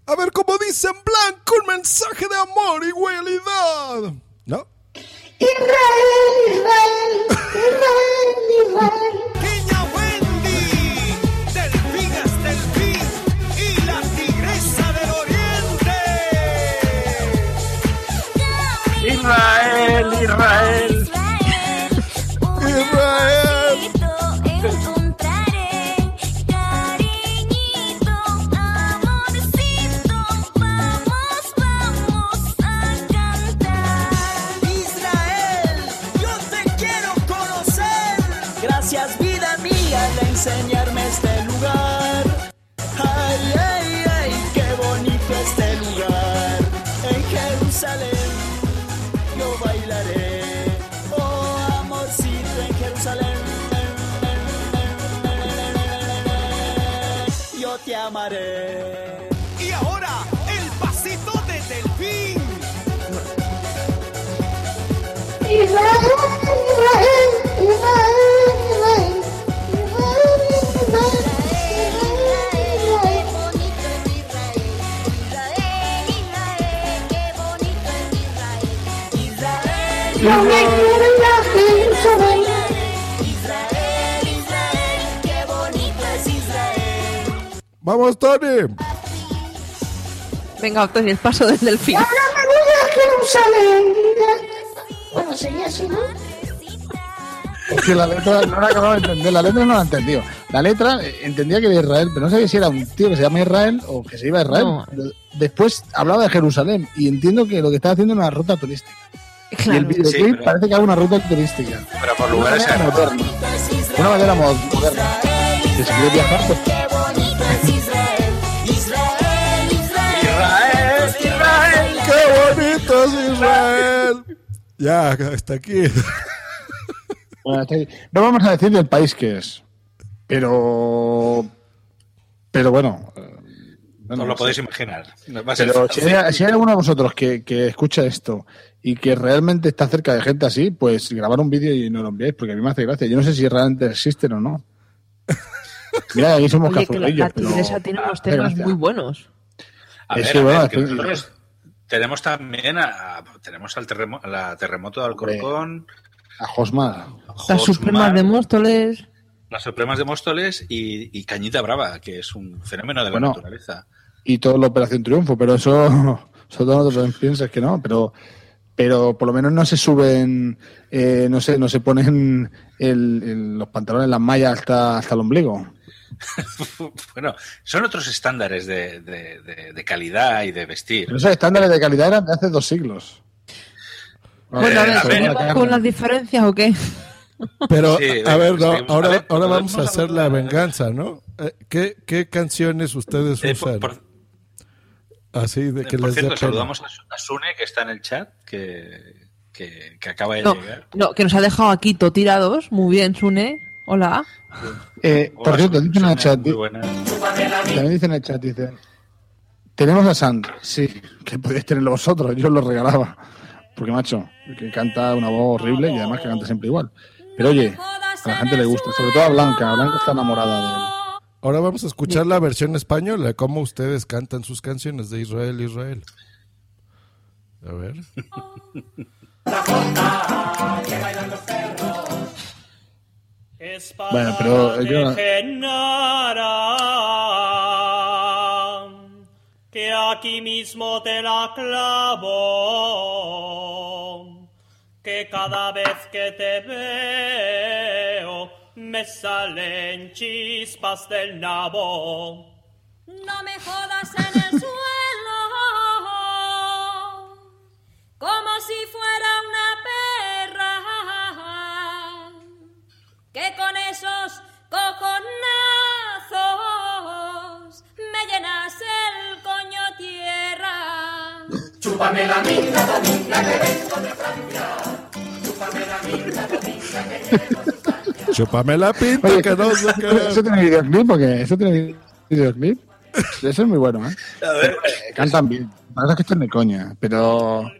A ver cómo dice en blanco un mensaje de amor y igualdad. ¿No? Israel, Israel, Israel, Israel. pequeña Wendy, delfín es delfín y la tigresa del oriente. Israel, Israel. Israel. Vamos, Tony. Venga, Tony, el paso del delfín. Ahora me voy a Jerusalén. Bueno, sería así, ¿no? Es que la letra no la acababa de entender, la letra no la he entendido. La letra eh, entendía que era Israel, pero no sabía si era un tío que se llama Israel o que se iba a Israel. No. Después hablaba de Jerusalén y entiendo que lo que estaba haciendo era una ruta turística. Y el videoclip Sí, pero- parece que haga una ruta turística. Pero por Una lugares manera sagrados. moderna. Una manera mo- moderna. Que si quieres viajar, pues Ya, hasta aquí. Bueno, hasta ahí. No vamos a decir del país que es, pero. Pero bueno. eh, bueno, Os lo podéis imaginar. No va a ser Pero si hay, si hay alguno de vosotros que, que escucha esto y que realmente está cerca de gente así, pues grabar un vídeo y no lo enviáis, porque a mí me hace gracia. Yo no sé si realmente existen o no. Mira, aquí somos Oye, que la, pero- tiene unos temas muy buenos. A Es ver, que, a bueno, ver, que es que- nosotros tenemos también a, tenemos al terremoto, la terremoto de Alcorcón, A Josmar. Las supremas de Móstoles. las Supremas de Móstoles y, y Cañita Brava, que es un fenómeno de la Bueno. naturaleza. y todo la Operación Triunfo, pero eso, eso todo no piensas que no, pero pero por lo menos no se suben, eh, no sé, no se ponen el- el- los pantalones, las mallas hasta, hasta el ombligo. bueno, son otros estándares de, de- de- de calidad y de vestir. Pero esos estándares de calidad eran de hace dos siglos. Bueno, a ver, a ver, ¿seguimos con las diferencias o qué? Pero, Sí, a ver, no, ahora, A ver, ahora vamos a hacer la venganza, ¿no? Eh, ¿Qué, qué canciones ustedes Eh, usan? por- Así de que por les cierto, saludamos a, Su- a Sune, que está en el chat, que, que- que acaba de No, llegar. no, que nos ha dejado aquí to tirados. Muy bien, Sune. Hola. Eh, por Hola, cierto, dicen en el chat, también dicen en el chat, dicen, tenemos a Sand, sí, que podéis tenerlo vosotros, yo lo regalaba. Porque, macho, que canta una voz horrible y además que canta siempre igual. Pero oye, a la gente le gusta, sobre todo a Blanca, Blanca está enamorada de él. Ahora vamos a escuchar la versión española, cómo ustedes cantan sus canciones de Israel, Israel. A ver. Bueno, pero yo- que aquí mismo te la clavo, que cada vez que te veo me salen chispas del nabo. No me jodas en el suelo, como si fuera una perra, que con esos cojonazos me llenas el coño tierra. Chúpame la minga, dominga, que vengo de Francia. Chúpame la minga, dominga, que vengo de Francia. Chúpame la pinta, Oye, que no sé qué. ¿Eso tiene videoclip o qué? ¿Eso tiene videoclip? Eso es muy bueno, ¿eh? Eh, Cantan bien. La verdad es que están de coña, pero...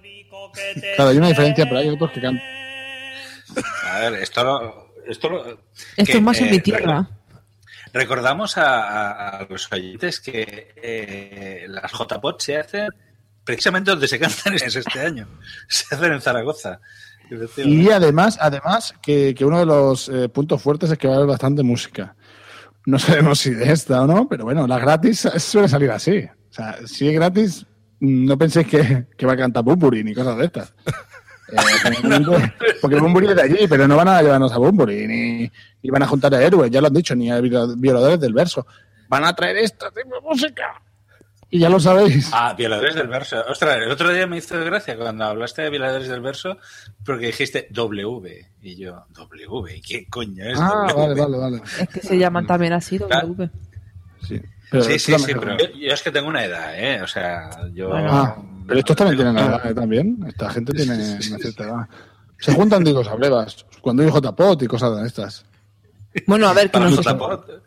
Claro, hay una diferencia, pero hay otros que cantan... A ver, esto lo- Esto, lo- Esto que, es más en eh, mi tierra. Recordamos a, los oyentes que eh, las JPOT se hacen precisamente donde se cantan es este año. Se hacen en Zaragoza. Y además, además que, que uno de los eh, puntos fuertes es que va a haber bastante música. No sabemos si de esta o no, pero bueno, las gratis suele salir así. O sea, si es gratis, no penséis que, que va a cantar Bumburi ni cosas de estas. Eh, porque Bumburi es de allí, pero no van a llevarnos a Bumburi, ni, ni van a juntar a héroes, ya lo han dicho, ni a viola- violadores del verso. Van a traer esta tipo de música. Y ya lo sabéis. Ah, violadores del verso. Ostras, el otro día me hizo gracia cuando hablaste de violadores del verso porque dijiste W. Y yo, W, ¿qué coño es? Ah, W? vale, vale, vale. Es que se llaman también así, W. Pero sí, sí, sí, mejor. pero yo, yo es que tengo una edad, ¿eh? O sea, yo... Ah, pero estos también tienen edad eh, también. Esta gente tiene una cierta edad. Se juntan, digo, sabrevas. Cuando hay JPOT y cosas de estas. Bueno, a ver, que Para nos,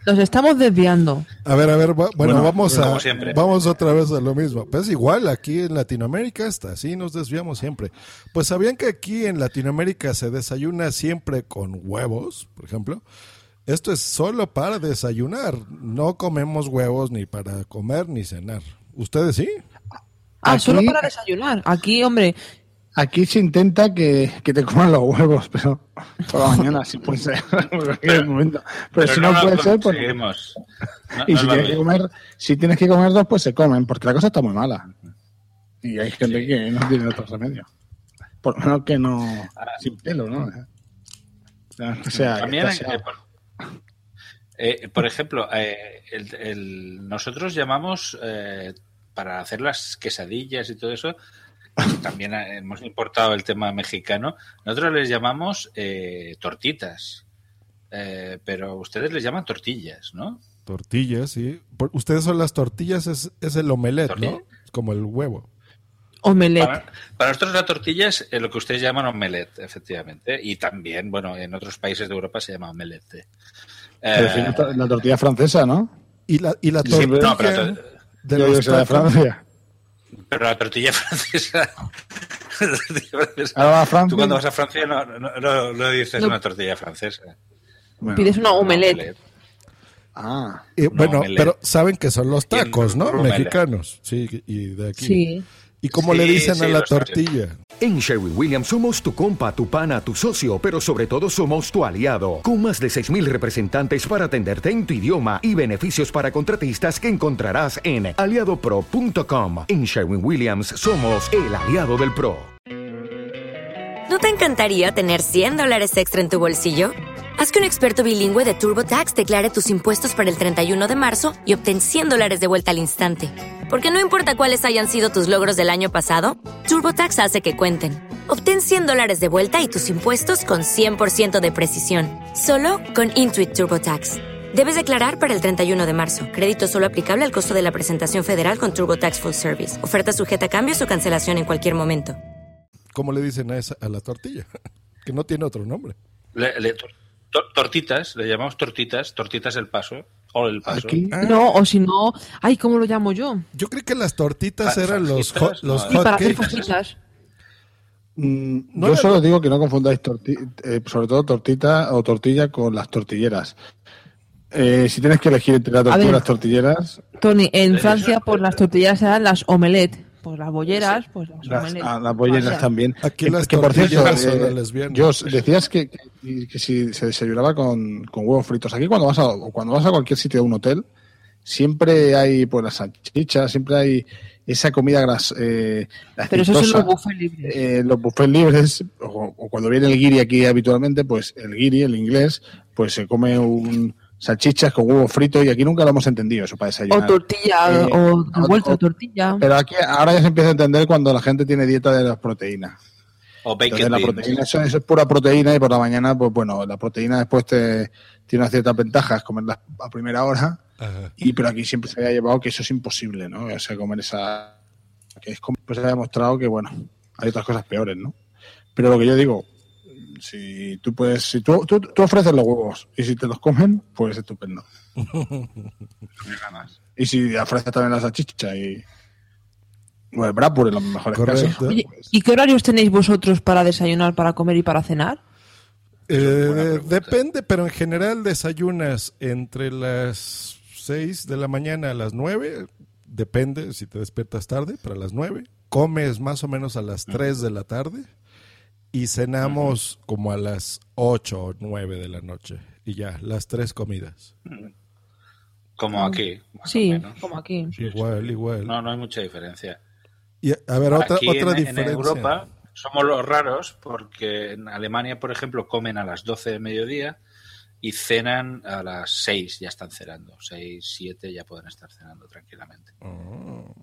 nos estamos desviando. A ver, a ver, va- bueno, Bueno, vamos como a siempre. vamos otra vez a lo mismo. Pues igual aquí en Latinoamérica está, así nos desviamos siempre. Pues sabían que aquí en Latinoamérica se desayuna siempre con huevos, por ejemplo. Esto es solo para desayunar. No comemos huevos ni para comer ni cenar. ¿Ustedes sí? Ah, Aquí- solo para desayunar. Aquí, hombre, Aquí se intenta que, que te coman los huevos, pero por la mañana sí puede ser. momento. Pero, si no, puede ser, pues. No- y no si tienes, que comer, si tienes que comer dos, pues se comen, porque la cosa está muy mala. Y hay gente que no tiene otro remedio. Por lo menos que no. Sin pelo, ¿no? O sea, También, eh, eh, por ejemplo, eh, el- el- nosotros llamamos eh, para hacer las quesadillas y todo eso. También eh, hemos importado el tema mexicano. Nosotros les llamamos eh, tortitas, Eh, pero ustedes les llaman tortillas, ¿no? Tortillas, sí. Por- ustedes son las tortillas, es, es el omelette, ¿no? Como el huevo. Omelette. Para, para nosotros la tortilla es eh, lo que ustedes llaman omelette, efectivamente. Y también, bueno, en otros países de Europa se llama omelette. Eh, la tortilla francesa, ¿no? Y la, y la Sí, tortilla no, pero to- de Yo los la de. Francia. Pero la tortilla francesa. la tortilla francesa- Ahora va a Francia. Tú cuando vas a Francia no, no, no- no dices No. una tortilla francesa. Pides una omelette. Ah. Y, bueno, omelette. pero saben que son los tacos, ¿no? Mexicanos. Sí, y de aquí. Sí. ¿Y cómo Sí, le dicen sí, a la tortilla? En Sherwin Williams somos tu compa, tu pana, tu socio, pero sobre todo somos tu aliado, con más de 6.000 representantes para atenderte en tu idioma y beneficios para contratistas que encontrarás en aliadopro.com. En Sherwin Williams somos el aliado del PRO. ¿No te encantaría tener 100 dólares extra en tu bolsillo? Haz que un experto bilingüe de TurboTax declare tus impuestos para el 31 de marzo y obtén 100 dólares de vuelta al instante. Porque no importa cuáles hayan sido tus logros del año pasado, TurboTax hace que cuenten. Obtén 100 dólares de vuelta y tus impuestos con 100% de precisión. Solo con Intuit TurboTax. Debes declarar para el 31 de marzo. Crédito solo aplicable al costo de la presentación federal con TurboTax Full Service. Oferta sujeta a cambios o cancelación en cualquier momento. ¿Cómo le dicen a, esa, a la tortilla? que no tiene otro nombre. Le- le- tor- tor- tortitas, le llamamos tortitas, tortitas el paso. O el paso. No, o si no, ay, ¿cómo lo llamo yo? Yo creí que las tortitas Fa- eran los, hot, los hot para hacer fajitas. Mm, No yo solo digo que no confundáis torti- eh, sobre todo tortita o tortilla con las tortilleras. Eh, si tienes que elegir entre la tortilla y las tortilleras, Tony, en Francia, pues las tortillas eran las omelette. Pues las bolleras, pues las, ah, las bolleras O sea, también. Aquí que, las que, por cierto, eh. Jos, decías que, que, que si se desayunaba con, con huevos fritos. Aquí cuando vas a o cuando vas a cualquier sitio de un hotel, siempre hay pues las salchichas, siempre hay esa comida gras, eh, Pero eso son los buffets libres. Eh, los buffets libres, o, o cuando viene el guiri aquí habitualmente, pues el guiri, el inglés, pues se come un salchichas con huevo frito y aquí nunca lo hemos entendido eso para O desayunar. tortilla, Eh, o o- de tortilla. Pero aquí ahora ya se empieza a entender cuando la gente tiene dieta de las proteínas. O bacon Entonces, la proteína, eso, eso es pura proteína y por la mañana, pues bueno, la proteína después te tiene unas ciertas ventajas, comerla a primera hora, Ajá. y pero aquí siempre se había llevado que eso es imposible, ¿no? O sea, comer esa... que es como, pues se ha demostrado que, bueno, hay otras cosas peores, ¿no? Pero lo que yo digo, si tú puedes, si tú, tú, tú ofreces los huevos y si te los comen, pues estupendo. Y si ofreces también la salchicha y... Bueno, el Brapur en los mejores Correcto. casos. Oye, ¿y qué horarios tenéis vosotros para desayunar, para comer y para cenar? Eh, depende, pero en general desayunas entre las 6 de la mañana a las 9. Depende si te despiertas tarde, para las 9. Comes más o menos a las 3 de la tarde. Y cenamos como a las 8 o 9 de la noche. Y ya, las tres comidas. Como aquí. más Sí, o menos. como aquí. Igual, igual. No, no hay mucha diferencia. Y, a ver, otra, Aquí otra en, en diferencia. Europa somos los raros porque en Alemania, por ejemplo, comen a las 12 de mediodía y cenan a las 6, ya están cenando. 6, 7 ya pueden estar cenando tranquilamente. Oh.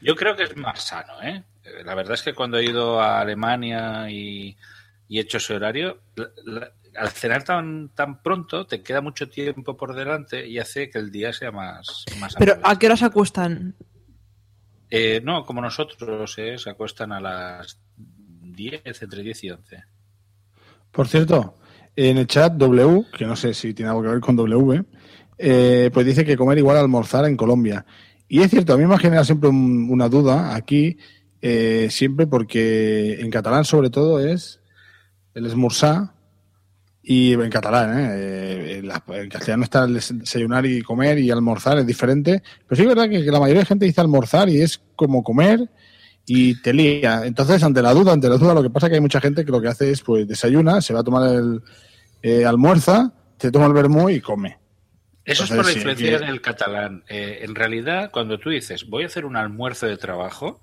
Yo creo que es más sano, ¿eh? Eh, La verdad es que cuando he ido a Alemania y, y he hecho ese horario, la- la- al cenar tan, tan pronto te queda mucho tiempo por delante y hace que el día sea más, más Pero. ¿a qué hora se acuestan? Eh, no, como nosotros, ¿eh? se acuestan a las 10, entre 10 y 11. Por cierto, en el chat W, que no sé si tiene algo que ver con W, eh, pues dice que comer igual almorzar en Colombia. Y es cierto, a mí me ha generado siempre un- una duda aquí, eh, siempre porque en catalán sobre todo es el esmorzar y en catalán, ¿eh? Eh, en, la- en castellano está el des- desayunar y comer y almorzar, es diferente. Pero sí es verdad que la mayoría de gente dice almorzar y es como comer y te lía. Entonces, ante la duda, ante la duda, lo que pasa es que hay mucha gente que lo que hace es, pues, desayuna, se va a tomar el eh, almuerza, se toma el vermú y come. Eso es por la sí, influencia que- en el catalán. Eh, en realidad, cuando tú dices voy a hacer un almuerzo de trabajo,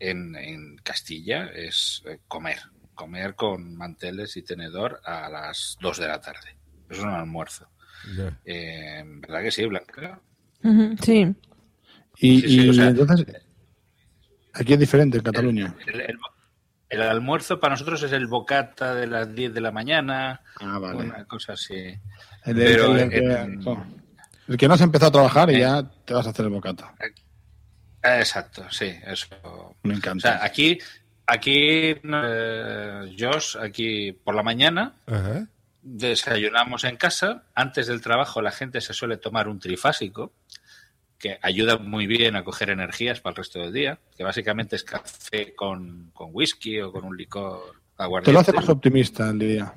en, en Castilla es eh, comer. Comer con manteles y tenedor a las 2 de la tarde. Eso es un almuerzo. Ya. Eh, ¿Verdad que sí, Blanca? Sí. Y, Sí, sí, y o sea- entonces, aquí es diferente en Cataluña. El, el- el almuerzo para nosotros es el bocata de las 10 de la mañana. Ah, vale. Una cosa así. El, Pero el- el que. El que no has empezado a trabajar y Eh. ya te vas a hacer el bocata. Ah, Exacto, sí, eso. Me O encanta. sea, aquí, aquí, eh, Josh, aquí por la mañana Ajá. desayunamos en casa. Antes del trabajo la gente se suele tomar un trifásico que ayuda muy bien a coger energías para el resto del día, que básicamente es café con, con whisky o con un licor aguardiente. Te lo hace más optimista el día.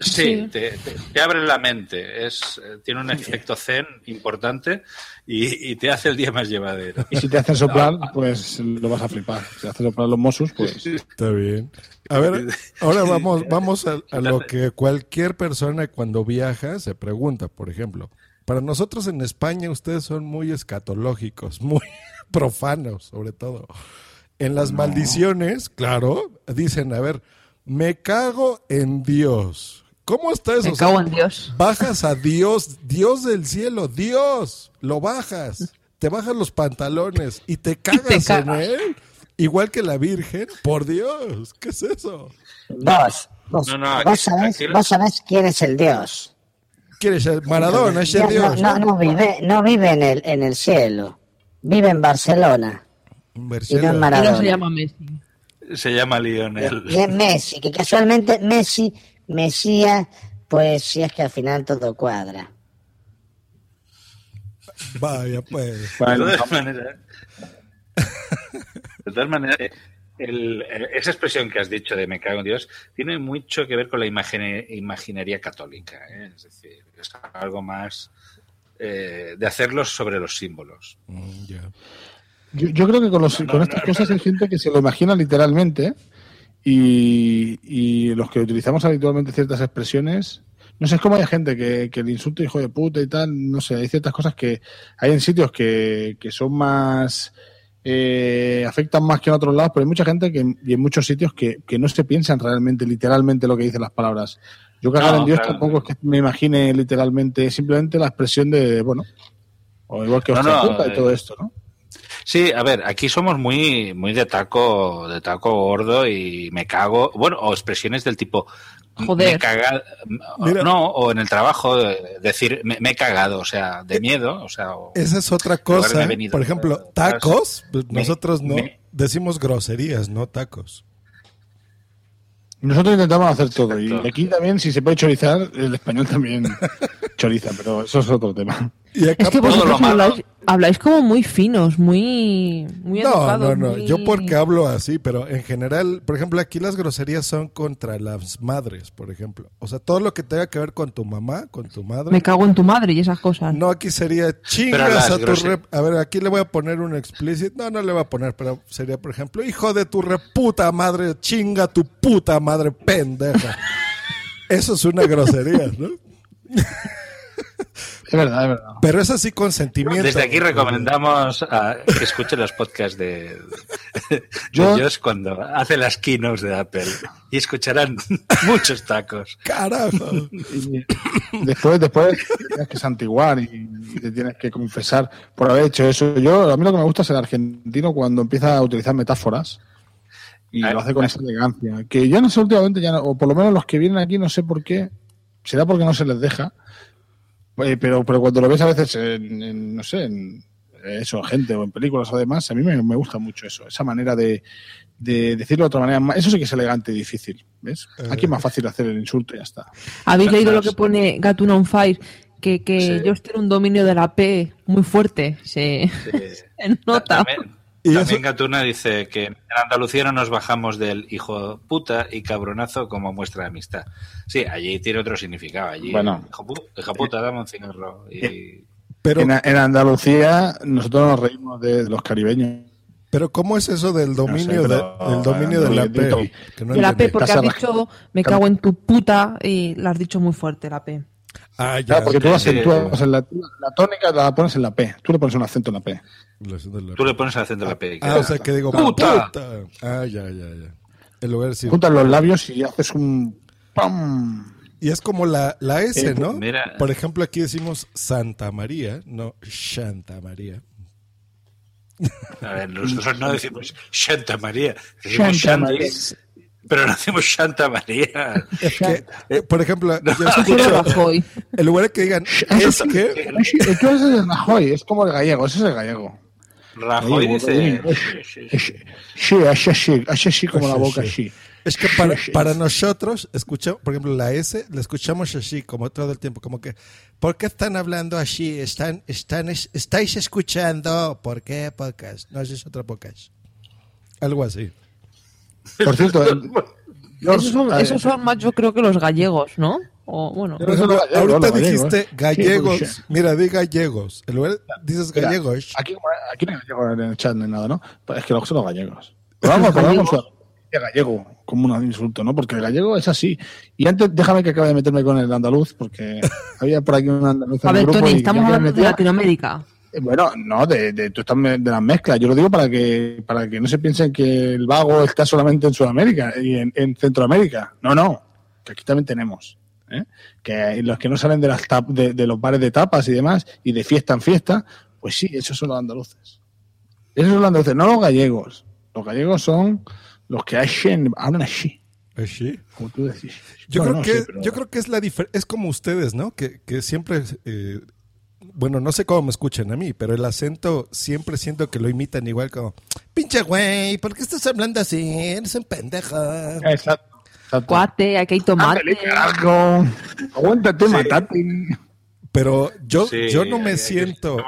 Sí, Sí. Te, te- te abre la mente. Es, eh, tiene un efecto zen importante y, y te hace el día más llevadero. Y si te hacen soplar, pues lo vas a flipar. Si te hacen soplar los Mossos, pues. Está bien. A ver, ahora vamos, vamos a, a lo que cualquier persona cuando viaja se pregunta, por ejemplo. Para nosotros en España ustedes son muy escatológicos, muy profanos sobre todo. En las maldiciones, claro, dicen, a ver, me cago en Dios. ¿Cómo está eso? Me O sea, cago en Dios. Bajas a Dios, Dios del cielo, Dios, lo bajas, te bajas los pantalones y te cagas en cagas. él, igual que la Virgen, por Dios, ¿qué es eso? Vos, vos, No, no, vos, aquí- sabés, vos sabés quién es el Dios. ¿Quieres ser Maradona, ese No, Dios? no, no vive, no vive en el, en el cielo. Vive en Barcelona. Y no en no se Maradona. llama Messi. Se llama Lionel. Y es Messi, que casualmente Messi, Mesías, pues si es que al final todo cuadra. Vaya, pues. De todas maneras, de todas maneras, eh, el- esa expresión que has dicho de me cago en Dios tiene mucho que ver con la imagine- imaginería católica. ¿eh? Es decir, es algo más eh, de hacerlos sobre los símbolos. Mm. Yo, yo creo que con, los, con estas cosas hay gente que se lo imagina literalmente y, y los que utilizamos habitualmente ciertas expresiones, no sé, es como hay gente que, que el insulto hijo de puta y tal, no sé, hay ciertas cosas que hay en sitios que, que son más... eh, afectan más que en otros lados, pero hay mucha gente que, y en muchos sitios que, que no se piensan realmente, literalmente lo que dicen las palabras. Yo cagar No, en Dios claro. tampoco es que me imagine literalmente, simplemente la expresión de, bueno, o igual que No, no, puta y eh, todo esto, ¿no? Sí, a ver, aquí somos muy, muy de taco, de taco gordo y me cago, bueno, o expresiones del tipo Joder. me caga, Mira. no, o en el trabajo eh, decir me, me he cagado, o sea, de miedo, o sea, o- Esa es otra cosa. venido, Por ejemplo, eh, tacos, pues me- nosotros no me- decimos groserías, no tacos. Nosotros intentamos hacer todo. Y aquí también, si se puede chorizar, el español también choriza, pero eso es otro tema. Y acá Es que vosotros habláis, habláis como muy finos, muy, muy No, educados. no, no. muy- Yo porque hablo así, pero en general, por ejemplo, aquí las groserías son contra las madres, por ejemplo. O sea, todo lo que tenga que ver con tu mamá, con tu madre. Me cago en tu madre y esas cosas. No, aquí sería chingas a tu rep. A ver, aquí le voy a poner un explicit. No, no le voy a poner, pero sería, por ejemplo, hijo de tu reputa madre, chinga tu puta madre pendeja. Eso es una grosería, ¿no? Es verdad, es verdad. Pero es así con sentimiento. Desde aquí recomendamos a que escuchen los podcasts de, de Yo- Josh cuando hace las keynotes de Apple y escucharán muchos tacos. Carajo. Y después, después tienes que santiguar y, y te tienes que confesar por haber hecho eso. Yo, a mí lo que me gusta es el argentino cuando empieza a utilizar metáforas y Ah, lo hace con ah. esa elegancia. Que ya no sé últimamente, ya no- o por lo menos los que vienen aquí, no sé por qué, será porque no se les deja. Eh, pero, pero cuando lo ves a veces en, en, no sé, en eso, gente o en películas o demás, a mí me, me gusta mucho eso, esa manera de, de decirlo de otra manera. Eso sí que es elegante y difícil, ¿ves? Aquí es más fácil hacer el insulto y ya está. ¿Habéis leído lo que pone Gatuna on Fire? Que, que Sí. Josh tiene un dominio de la P muy fuerte. Se, se nota. También, Y también eso- Gatuna dice que en Andalucía no nos bajamos del hijo puta y cabronazo como muestra de amistad. Sí, allí tiene otro significado. Allí, Bueno. hijo, pu- hijo puta, dame un cigarro. Y, Pero en, en Andalucía nosotros nos reímos de, los caribeños. Pero ¿cómo es eso del dominio, pero, de, el dominio de la eh, P? Que no De la P, porque has dicho me cago en tu puta y la has dicho muy fuerte, la P. Ah, ya. Claro, porque tú acentúas en la, la tónica la pones en la P. Tú le pones un acento en la P. Tú le pones el acento de la P. Ah, o sea que digo, ¡Puta! puta. Ah, ya, ya, ya. En lugar de decir- Juntas los labios y haces un ¡pam! Y es como la, la S, Eh, ¿no? mira. Por ejemplo, aquí decimos Santa María, no Santa María. A ver, nosotros no decimos Santa María, decimos Santa María. Pero no decimos Santa María. Es que, eh, por ejemplo, yo Solo escucho, Rajoy. en lugar de que digan, es que, eres el Rajoy, es como el gallego, ese es el gallego. Rajoy dice. Es- Sí, así así, así así como la boca, así. es que para, para nosotros, escucha, por ejemplo, la S la escuchamos así, como todo el tiempo, como que, ¿por qué están hablando así? ¿Están, están, es- ¿Estáis escuchando? ¿Por qué podcast? No, es otro podcast. Algo así. Por cierto, el- Esos son, a ver, esos son más, yo creo que los gallegos, ¿no? O bueno. Por Eso ejemplo, ahorita gallegos. dijiste gallegos. Mira, di gallegos. En lugar dices Mira, gallegos. Aquí, aquí no hay gallegos en el chat ni nada, ¿no? Es que los son los gallegos. Pero vamos, pero vamos a gallego como un insulto, ¿no? Porque el gallego es así. Y antes, déjame que acabe de meterme con el andaluz, porque había por aquí un andaluz en A el ver, grupo Tony, estamos hablando de. Latinoamérica. Eh, Bueno, no, de, de, tú estás de las mezclas. Yo lo digo para que para que no se piensen que el vago está solamente en Sudamérica y en, en Centroamérica. No, no, que aquí también tenemos. ¿eh? Que los que no salen de, las tap- de, de los bares de tapas y demás y de fiesta en fiesta, pues sí, esos son los andaluces. Esos son los andaluces, no los gallegos. Los gallegos son los que hacen, hablan así, Así. como tú decís. Yo, Bueno, creo no, que, sí, pero- yo creo que es la diferencia. Es como ustedes, ¿no? Que, que siempre. eh, bueno, no sé cómo me escuchan a mí, pero el acento siempre siento que lo imitan igual como. Pinche güey, ¿por qué estás hablando así? Eres un pendejo. Exacto. exacto. Cuate, aquí hay tomate. Ándale, carajo. Aguántate, matate. Pero yo, Sí, yo no me siento.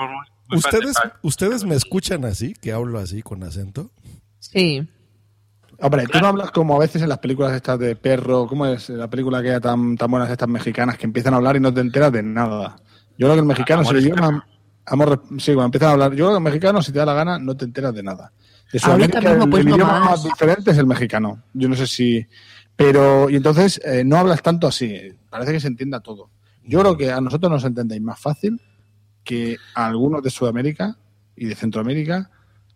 ¿Ustedes. ¿Ustedes me escuchan así? Que hablo así con acento. Sí. Hombre, tú no hablas como a veces en las películas estas de perro, ¿cómo es la película que tan, tan buenas estas mexicanas que empiezan a hablar y no te enteras de nada? Yo creo que el mexicano, si amor, sí, cuando empiezan a hablar, yo creo que el mexicano, si te da la gana, no te enteras de nada. De Sudamérica, mismo, el, pues, el no idioma más. más diferente es el mexicano. Yo no sé si... Pero, y entonces, eh, no hablas tanto así, parece que se entienda todo. Yo creo que a nosotros nos entendéis más fácil que a algunos de Sudamérica y de Centroamérica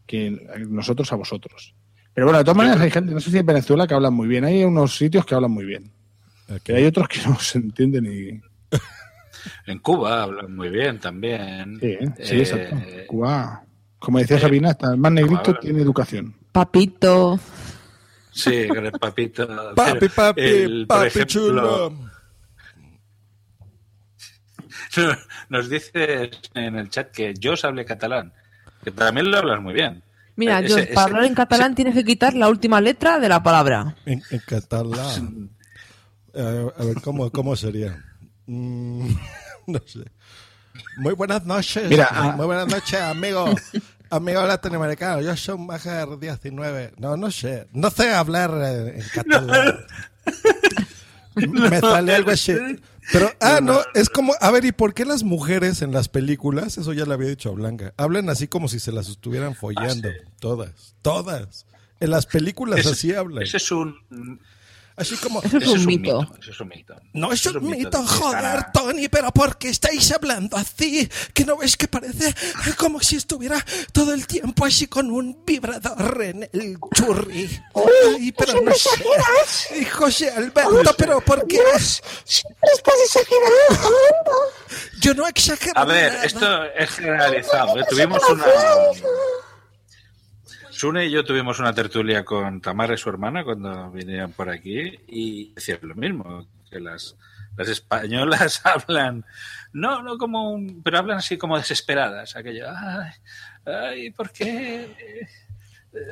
que nosotros a vosotros. Pero bueno, de todas maneras hay gente, no sé si en Venezuela que hablan muy bien, hay unos sitios que hablan muy bien. Que hay otros que no se entienden y... En Cuba hablan muy bien también. Sí, ¿eh? sí Eh, exacto. Cuba, como decía Sabina, hasta el más negrito tiene educación. Papito. Sí, con el papito. Papi, papi, El- papi ejemplo, chulo. Nos dice en el chat que Jos hable catalán, que también lo hablas muy bien. Mira, Eh, yo, ese- para hablar en catalán tienes que quitar la última letra de la palabra. En, en catalán. Eh, a ver, ¿cómo, cómo sería? Mm, no sé. Muy buenas noches. Mira, ah. Muy buenas noches, amigo. Amigo latinoamericano. Yo soy un Majer 19. No, no sé. No sé hablar en catalán. Me sale algo así. Pero, ah, no, es como, a ver, ¿y por qué las mujeres en las películas, eso ya le había dicho a Blanca, hablan así como si se las estuvieran follando? Todas, todas. En las películas Ese- así hablan. Ese es un. Así como. Eso es un mito. Eso es un mito. No es Eso un mito, de- joder, Tony, pero ¿por qué estáis hablando así? ¿Que no ves que parece como si estuviera todo el tiempo así con un vibrador en el churri? Ay, pero no sé. Y José Alberto, pero ¿por qué? Siempre estás exagerando. Yo no exagero A ver, nada. esto es generalizado. ¿eh? Tuvimos una. Sune y yo tuvimos una tertulia con Tamara y su hermana cuando vinieron por aquí y decían lo mismo, que las, las españolas hablan, no, no como un, pero hablan así como desesperadas, aquello, ay, ay, ¿por qué? Eh,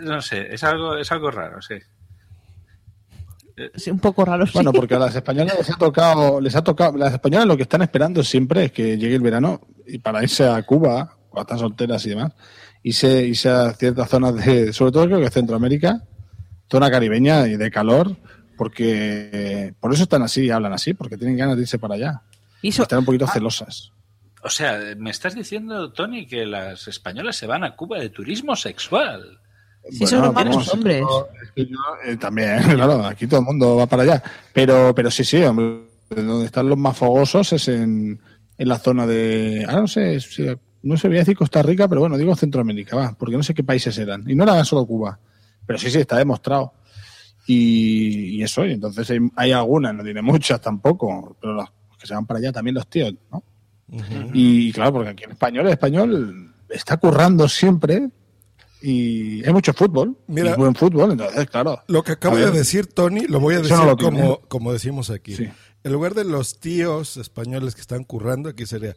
No sé, es algo, es algo raro, sí. Sí, un poco raro. sí. Bueno, porque a las españolas les ha tocado, les ha tocado, las españolas lo que están esperando siempre es que llegue el verano y para irse a Cuba, cuando están solteras y demás, irse, irse a ciertas zonas de, sobre todo creo que Centroamérica, zona caribeña y de calor, porque por eso están así y hablan así, porque tienen ganas de irse para allá. Y so- Están un poquito celosas. O sea, me estás diciendo, Tony, que las españolas se van a Cuba de turismo sexual. Si son los hombres. yo- es que yo, eh, también, claro, aquí todo el mundo va para allá. Pero, pero sí, sí, hombre, donde están los más fogosos es en, en la zona de. Ah, no sé, si- no sé, voy a decir Costa Rica, pero bueno, digo Centroamérica, va, porque no sé qué países eran. Y no era solo Cuba. Pero sí, sí, está demostrado. Y, y eso, y entonces hay, hay algunas, no tiene muchas tampoco, pero los que se van para allá también los tíos, ¿no? Y claro, porque aquí en español, el español está currando siempre y hay mucho fútbol, Mira, y buen fútbol, entonces, claro. Lo que acaba A de decir Tony, lo voy a decir no lo tiene. como, como decimos aquí. Sí. En lugar de los tíos españoles que están currando, aquí sería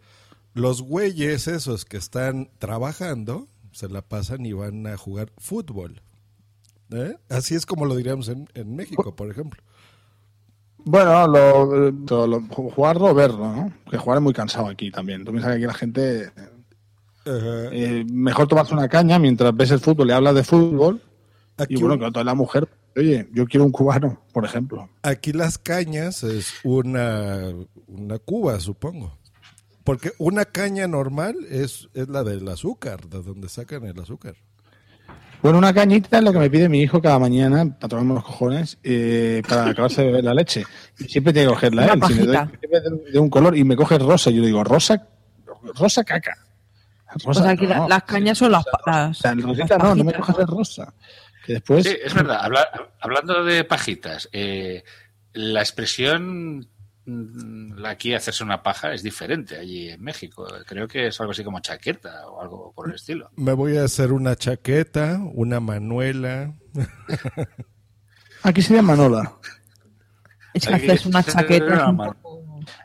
los güeyes esos que están trabajando, se la pasan y van a jugar fútbol. ¿Eh? Así es como lo diríamos en, en México, por ejemplo. Bueno, lo, lo- lo- jugarlo o verlo, ¿no? Que jugar es muy cansado aquí también. Tú piensas que aquí la gente. eh, mejor tomarse una caña mientras ves el fútbol y hablas de fútbol. Aquí y bueno, que toda la mujer. Oye, yo quiero un cubano, por ejemplo. Aquí las cañas es una, una cuba, supongo. Porque una caña normal es, es la del azúcar, de donde sacan el azúcar. Bueno, una cañita es lo que me pide mi hijo cada mañana para tomarme los cojones eh, para acabarse de beber la leche. Y siempre tiene que cogerla Una él. Si doy siempre de, de un color y me coge rosa, yo le digo, rosa, rosa caca. O sea, la- no. las cañas son las, las, O sea, el las rosita no, no me cojas el rosa. Que después. Sí, es verdad. Habla- hablando de pajitas, eh, la expresión aquí hacerse una paja es diferente allí en México. Creo que es algo así como chaqueta o algo por el estilo. Me voy a hacer una chaqueta, una manuela. Aquí sería Manola. Es que haces una chaqueta.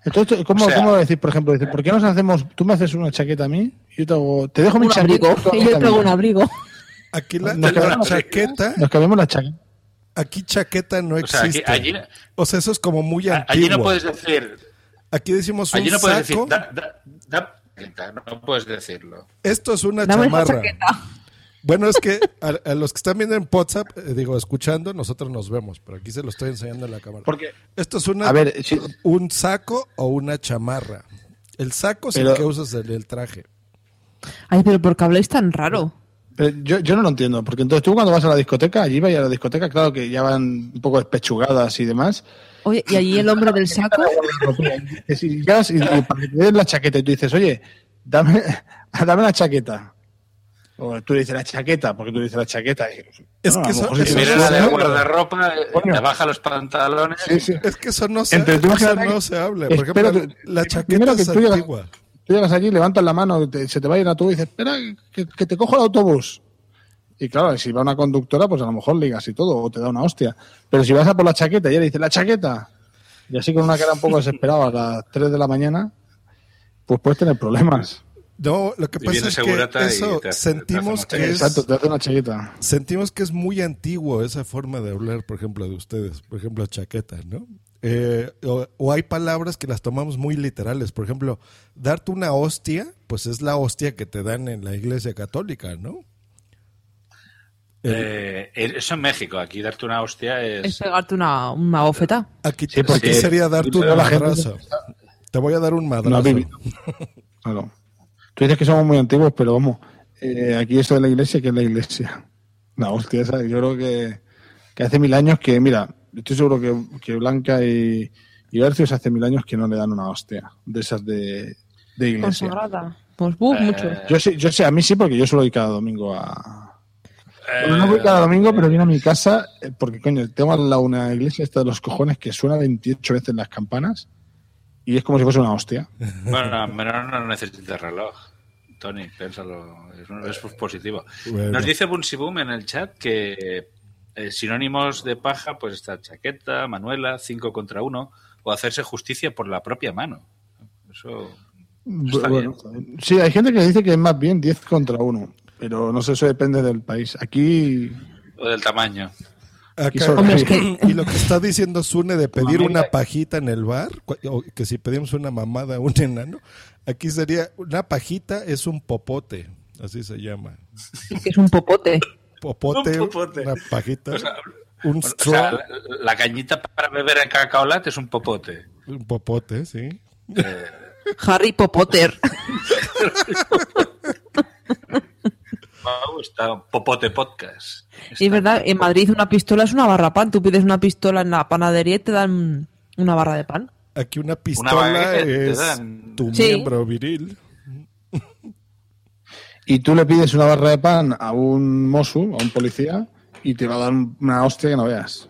Entonces, ¿cómo, O sea- ¿cómo decir, por ejemplo? Dice, ¿por qué nos hacemos, tú me haces una chaqueta a mí y yo te, hago- te dejo mi Un chaqueta? Y yo te hago un abrigo. Aquí la, Nos la chaqueta, Nos cambiamos la chaqueta. Aquí chaqueta no O sea, aquí- existe. allí- o sea, eso es como muy antiguo. Allí no puedes decir. Aquí decimos un Allí no puedes saco. decir. Da, da- da chaqueta, no puedes decirlo. Esto es una Dame chamarra. Bueno, es que a, a los que están viendo en WhatsApp, eh, digo, escuchando, nosotros nos vemos, pero aquí se lo estoy enseñando en la cámara. Porque, Esto es una, a ver, si- un saco o una chamarra. El saco es el que usas en el traje. Ay, pero ¿por qué habláis tan raro? Pero yo, yo no lo entiendo, porque entonces tú cuando vas a la discoteca, allí vas a la discoteca, claro que ya van un poco despechugadas y demás. Oye, ¿y allí el hombre del saco? Que si llegas y, y para que te den la chaqueta y tú dices, oye, dame, dame la chaqueta. O tú le dices la chaqueta, porque tú le dices la chaqueta. Y, Es bueno, que eso- si eso te Mira lo la guardarropa, eh, te baja los pantalones. Sí, sí. Es que eso no se, Entre tú eso no que- se habla. Por Espera, ejemplo, tú- la primero chaqueta que es tú llegas- antigua. Tú llegas allí, levantas la mano, te- se te va a ir a tú y dices, espera, que, que te cojo el autobús. Y claro, si va una conductora, pues a lo mejor ligas y todo, o te da una hostia. Pero si vas a por la chaqueta y ella dice, la chaqueta, y así con una cara un poco desesperada a las 3 de la mañana, pues puedes tener problemas. No, lo que pasa es que eso te sentimos te que es, Exacto, te hace una chaqueta. sentimos que es muy antiguo esa forma de hablar, por ejemplo, de ustedes, por ejemplo, chaqueta, ¿no? Eh, o, o hay palabras que las tomamos muy literales, por ejemplo, darte una hostia, pues es la hostia que te dan en la iglesia católica, ¿no? Eh, eso en México, aquí darte una hostia Es es. pegarte una, una bofeta. Aquí, Sí, porque- aquí sería darte un pero la gente- madrazo. Te voy a dar un No madrazo. Claro. Tú dices que somos muy antiguos, pero vamos, eh, aquí eso de la iglesia, que es la iglesia? La hostia esa, yo creo que, que hace mil años que, mira, estoy seguro que, que Blanca y, y Bercios hace mil años que no le dan una hostia de esas de, de iglesia. Consagrada. Pues, buf, mucho. Yo sé, yo sé, a mí sí, porque yo suelo ir cada domingo a... Eh, Bueno, no voy cada domingo, pero viene a mi casa, eh, porque coño, tengo al lado una iglesia esta de los cojones que suena 28 veces las campanas y es como si fuese una hostia. Bueno, no, no necesitas reloj. Tony, piénsalo. Es, un- es positivo. Bueno. Nos dice Bunsiboom en el chat que eh, sinónimos de paja, pues está chaqueta, manuela, 5 contra 1, o hacerse justicia por la propia mano. Eso. Está Bueno, sí, hay gente que dice que es más bien 10 contra 1, pero no sé, eso depende del país. Aquí, O del tamaño. aquí Acá- son- Hombre, es que- Y lo que está diciendo Sune de pedir una pajita en el bar, o que si pedimos una mamada a un enano, aquí sería una pajita es un popote, así se llama. Que es un popote. Popote, Un popote. una pajita, O sea, un O sea, straw, la, la cañita para beber en cacaolat es un popote. un popote, sí. Harry Potter. Pau está Popote Podcast. Y es verdad, en Madrid una pistola es una barra pan. Tú pides una pistola en la panadería y te dan una barra de pan. Aquí una pistola te es dan. tu Sí. miembro viril. Y tú le pides una barra de pan a un mosu, a un policía, y te va a dar una hostia que no veas.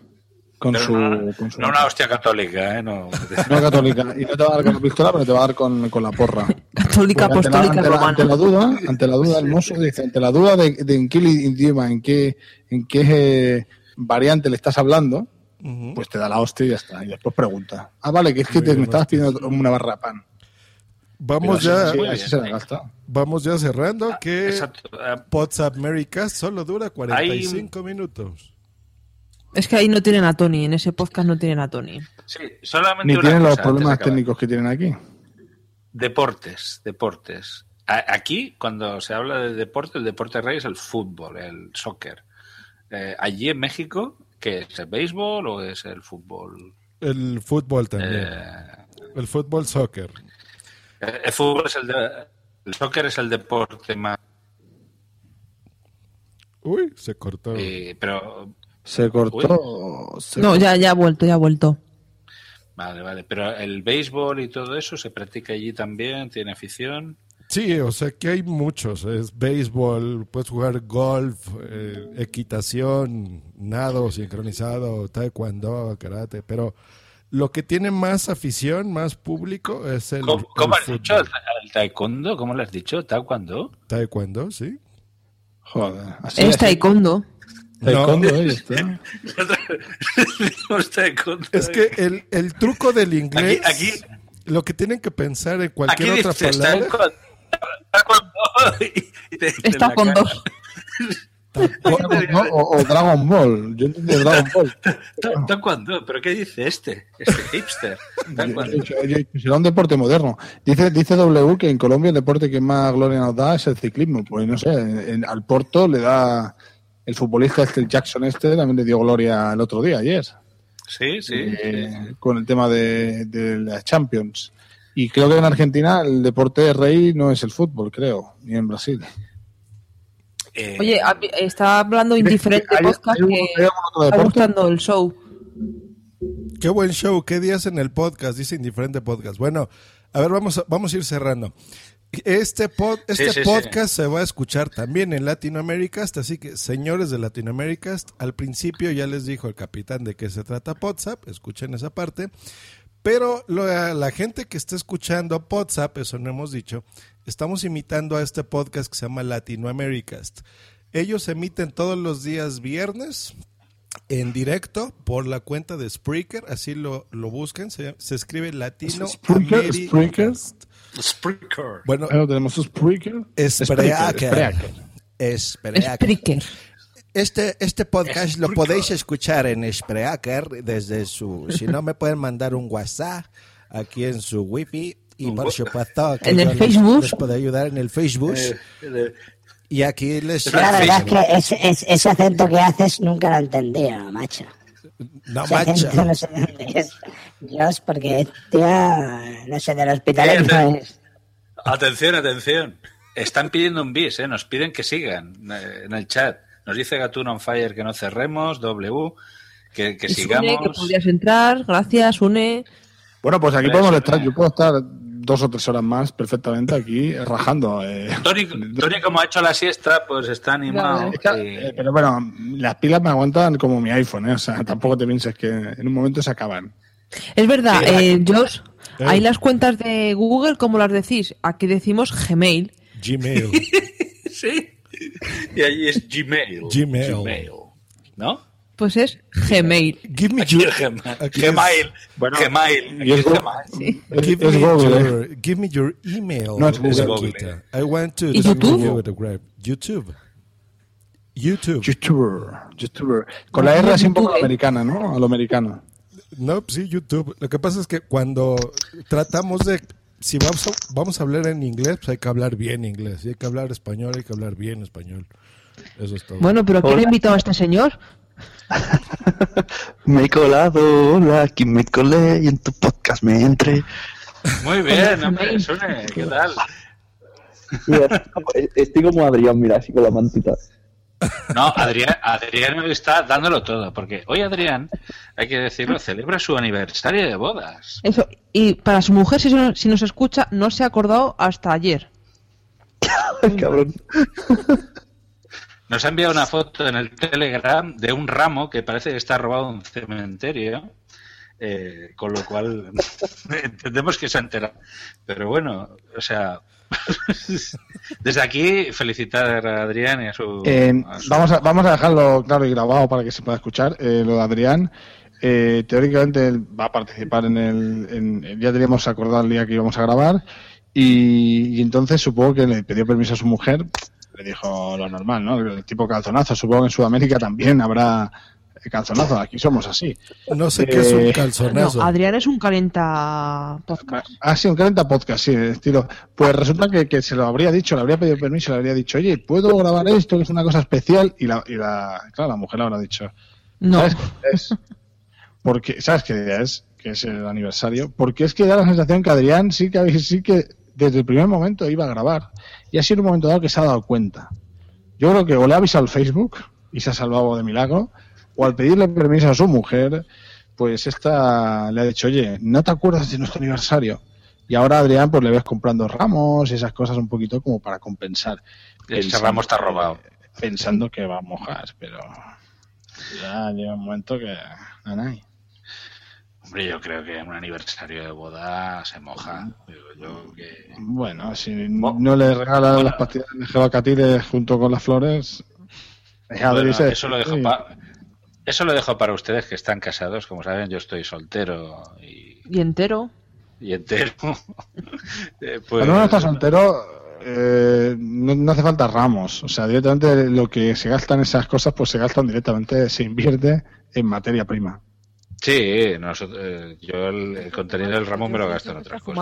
Con su, no, con su- no una hostia católica, ¿eh? No. no católica. Y no te va a dar con la pistola, pero te va a dar con, con la porra. Católica, Porque ante la- apostólica, ante la, romana. ante la duda, ante la duda, el mozo dice, ante la duda de, de en qué idioma, en qué, en qué eh, variante le estás hablando, pues te da la hostia y ya está. Y después pregunta. Ah, vale, que es que te, me estabas pidiendo una barra de pan. Vamos ya. así- así- así se la gasta. Vamos ya cerrando. Que exacto. Ah, WhatsApp Americas solo dura 45 minutos. Es que ahí no tienen a Tony, en ese podcast no tienen a Tony. Sí, solamente Ni una tienen los cosa problemas técnicos que tienen aquí. Deportes, deportes. Aquí, cuando se habla de deporte, el deporte rey es el fútbol, el soccer. Eh, allí en México, ¿qué es? ¿El béisbol o es el fútbol? El fútbol también. Eh, El fútbol soccer. El, fútbol es el de- el soccer es el deporte más. Uy, se cortó. eh, pero Se cortó. se No, ya, ya ha vuelto, ya ha vuelto. vale, vale. Pero el béisbol y todo eso se practica allí también, tiene afición. Sí, o sea que hay muchos. Es béisbol, puedes jugar golf, eh, equitación, nado sincronizado, taekwondo, karate, pero lo que tiene más afición, más público es el, ¿Cómo, cómo el has dicho? ¿El, taekwondo? ¿Cómo lo has dicho? ¿Taekwondo? taekwondo, sí. Joder. Así, Es taekwondo. Taekwondo, No. ahí está. Decimos taekwondo. Es que el, el truco del inglés, Aquí- lo que tienen que pensar en Aquí cualquier otra dices palabra, taekwondo. taekwondo, y te- te Está con dos. O, o- o Dragon Ball. Yo entendí Dragon Ball. Ta- Taekwondo, ¿pero qué dice este? Este hipster. Será un deporte moderno. Dice, dice W que en Colombia el deporte que más gloria nos da es el ciclismo. Pues no sé, en- al Porto le da el futbolista este, el Jackson este, también le dio gloria el otro día, ayer, Sí, sí. eh, con el tema de, de las Champions. Y creo que en Argentina el deporte rey no es el fútbol, creo, ni en Brasil. Eh, Oye, está hablando indiferente ¿Hay- podcast hay que está gustando el show. Qué buen show, qué días en el podcast, dice Indiferente Podcast. Bueno, a ver, vamos a, vamos a ir cerrando. Este, pod- este sí, sí. podcast se va a escuchar también en Latinoamérica, así que señores de Latinoamérica, al principio ya les dijo el capitán de qué se trata WhatsApp, escuchen esa parte. Pero lo- a la gente que está escuchando WhatsApp, eso no hemos dicho, estamos imitando a este podcast que se llama Latinoamericast. Ellos emiten todos los días viernes en directo por la cuenta de Spreaker, así lo, lo buscan, se, se escribe Latino Spreaker, Spreaker. Spreaker. Bueno, Bueno, tenemos Spreaker. Spreaker. Spreaker. Spreaker. Este, este podcast lo podéis escuchar en Spreaker desde su... Si no, me pueden mandar un WhatsApp aquí en su wifi y por supuesto que En el les- Facebook. les puedo ayudar en el Facebook. Eh, Y aquí les... La verdad es que ese, ese- ese acento que haces nunca lo he entendido, macho. No, Ese macho. acento no sé dónde es. Dios, porque, tío, no sé, del hospital no es. Atención, atención. Están pidiendo un bis, ¿eh? Nos piden que sigan eh, en el chat. Nos dice Gatun on Fire que no cerremos, W, que, sigamos. que podrías entrar. Gracias, Une. Bueno, pues aquí podemos estar, yo puedo estar dos o tres horas más perfectamente aquí rajando. eh. Tony, Tony, como ha hecho la siesta, pues está animado. y- Eh, Pero bueno, las pilas me aguantan como mi iPhone, ¿eh? o sea, tampoco te pienses que en un momento se acaban. Es verdad, Sí, eh, Josh, Eh. ahí las cuentas de Google, ¿cómo las decís? Aquí decimos Gmail. Gmail. sí. Y allí es Gmail. Gmail. ¿No? Pues es Gmail. Give me your, Gmail. Gmail. Bueno, Gmail. es Gmail. Give, Es me Google, ¿eh? your, give me your email. No, es Google. I want to ¿Y YouTube? you with a grab. YouTube. YouTube. YouTuber, YouTuber. Con la R así un poco americana, ¿no? A lo americano. No, sí, YouTube. Lo que pasa es que cuando tratamos de... Si vamos a, vamos a hablar en inglés, pues hay que hablar bien inglés. Si hay que hablar español, hay que hablar bien español. Eso es todo. Bueno, pero ¿quién ha invitado a este señor? Me he colado, hola, aquí me colé y en tu podcast me entré. Muy bien, hombre, Sune, ¿qué tal? Mira, estoy como Adrián, mira, así con la mantita. No, Adrián, Adrián está dándolo todo, porque hoy Adrián, hay que decirlo, celebra su aniversario de bodas. Eso. Y para su mujer, si, no- si nos escucha, no se ha acordado hasta ayer. Cabrón. Nos ha enviado una foto en el Telegram de un ramo que parece que está robado en un cementerio, eh, con lo cual entendemos que se ha enterado. Pero bueno, o sea, desde aquí felicitar a Adrián y a su... Eh, a su- vamos, a, vamos a dejarlo claro y grabado para que se pueda escuchar. Eh, lo de Adrián, eh, teóricamente él va a participar en el. en- ya teníamos acordado el día que íbamos a grabar. Y, y entonces supongo que le pidió permiso a su mujer. Le dijo lo normal, ¿no? El tipo calzonazo. Supongo que en Sudamérica también habrá calzonazo. Aquí somos así. No sé qué es un Eh, calzonazo. No, Adrián es un calenta podcast. Ah, sí, un 40 podcast, sí, estilo. Pues resulta que, que se lo habría dicho, le habría pedido permiso, le habría dicho, oye, ¿puedo grabar esto que es una cosa especial? Y la, y la claro, la mujer le habrá dicho, No. ¿sabes qué es? Porque, ¿sabes qué día es? Que es el aniversario. Porque es que da la sensación que Adrián sí que, sí que desde el primer momento iba a grabar. Y ha sido un momento dado que se ha dado cuenta. Yo creo que o le ha avisado al Facebook y se ha salvado de milagro, o al pedirle permiso a su mujer, pues esta le ha dicho, oye, ¿no te acuerdas de nuestro aniversario? Y ahora Adrián pues le ves comprando ramos y esas cosas un poquito como para compensar. Ese ramo está robado. Pensando que va a mojar, pero ya llega un momento que... nanay. Hombre, yo creo que en un aniversario de boda se moja. Yo que... Bueno, si no le regalan las pastillas de gelocatiles junto con las flores... Bueno, eso lo dejo sí. Eso lo dejo para ustedes que están casados. Como saben, yo estoy soltero y, Y entero. y entero. Eh, pues, Cuando uno está soltero, eh, no, no hace falta ramos. O sea, directamente lo que se gastan esas cosas, pues se gastan directamente, se invierte en materia prima. Sí, nosotros, eh, yo el, el contenido del ramo me lo gasto en otras cosas.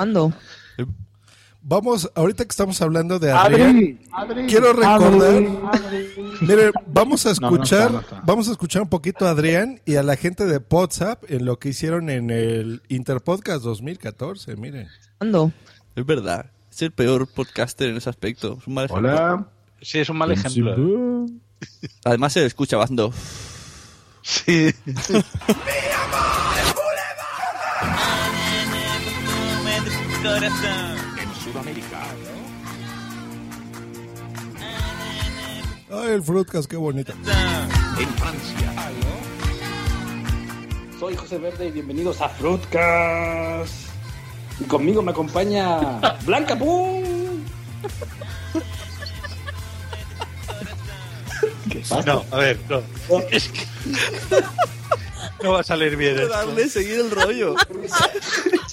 Vamos, ahorita que estamos hablando de Adri, Adrián, Adri, quiero recordar, Adri, mire, vamos a No, no está, escuchar, no está. vamos a escuchar un poquito a Adrián y a la gente de WhatsApp en lo que hicieron en el Interpodcast 2014, miren. Ando. Es verdad. Es el peor podcaster en ese aspecto. Es un mal ejemplo. Hola. Sí, es un mal ejemplo. Además se escucha bando. Sí. En Ay, el Fruitcast, qué bonito. En Francia. Soy José Verde y bienvenidos a Fruitcast. Y conmigo me acompaña Blanca Pum. ¿Qué pasa? No, a ver, no. Es que no va a salir bien esto. Darle, seguir el rollo.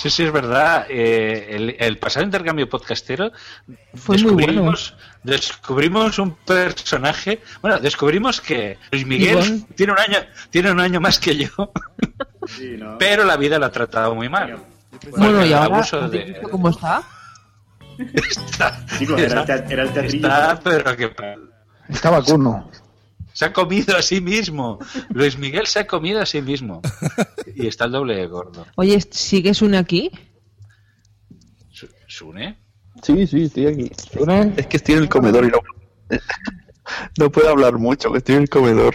Sí, sí, es verdad. Eh, el, el pasado intercambio podcastero Fue muy descubrimos, descubrimos un personaje. Bueno, descubrimos que Luis Miguel tiene un año, tiene un año más que yo, pero la vida lo ha tratado muy mal. Bueno, y el ahora, abuso ¿has de- visto ¿cómo está? está, era era el teatrillo. está, pero que Está vacuno. Se ha comido a sí mismo. Luis Miguel se ha comido a sí mismo y está el doble de gordo. Oye, ¿sigues un aquí? Su- ¿Sune? Sí, sí, estoy aquí. ¿Sune? Es que estoy en el comedor y no, no puedo hablar mucho, que estoy en el comedor.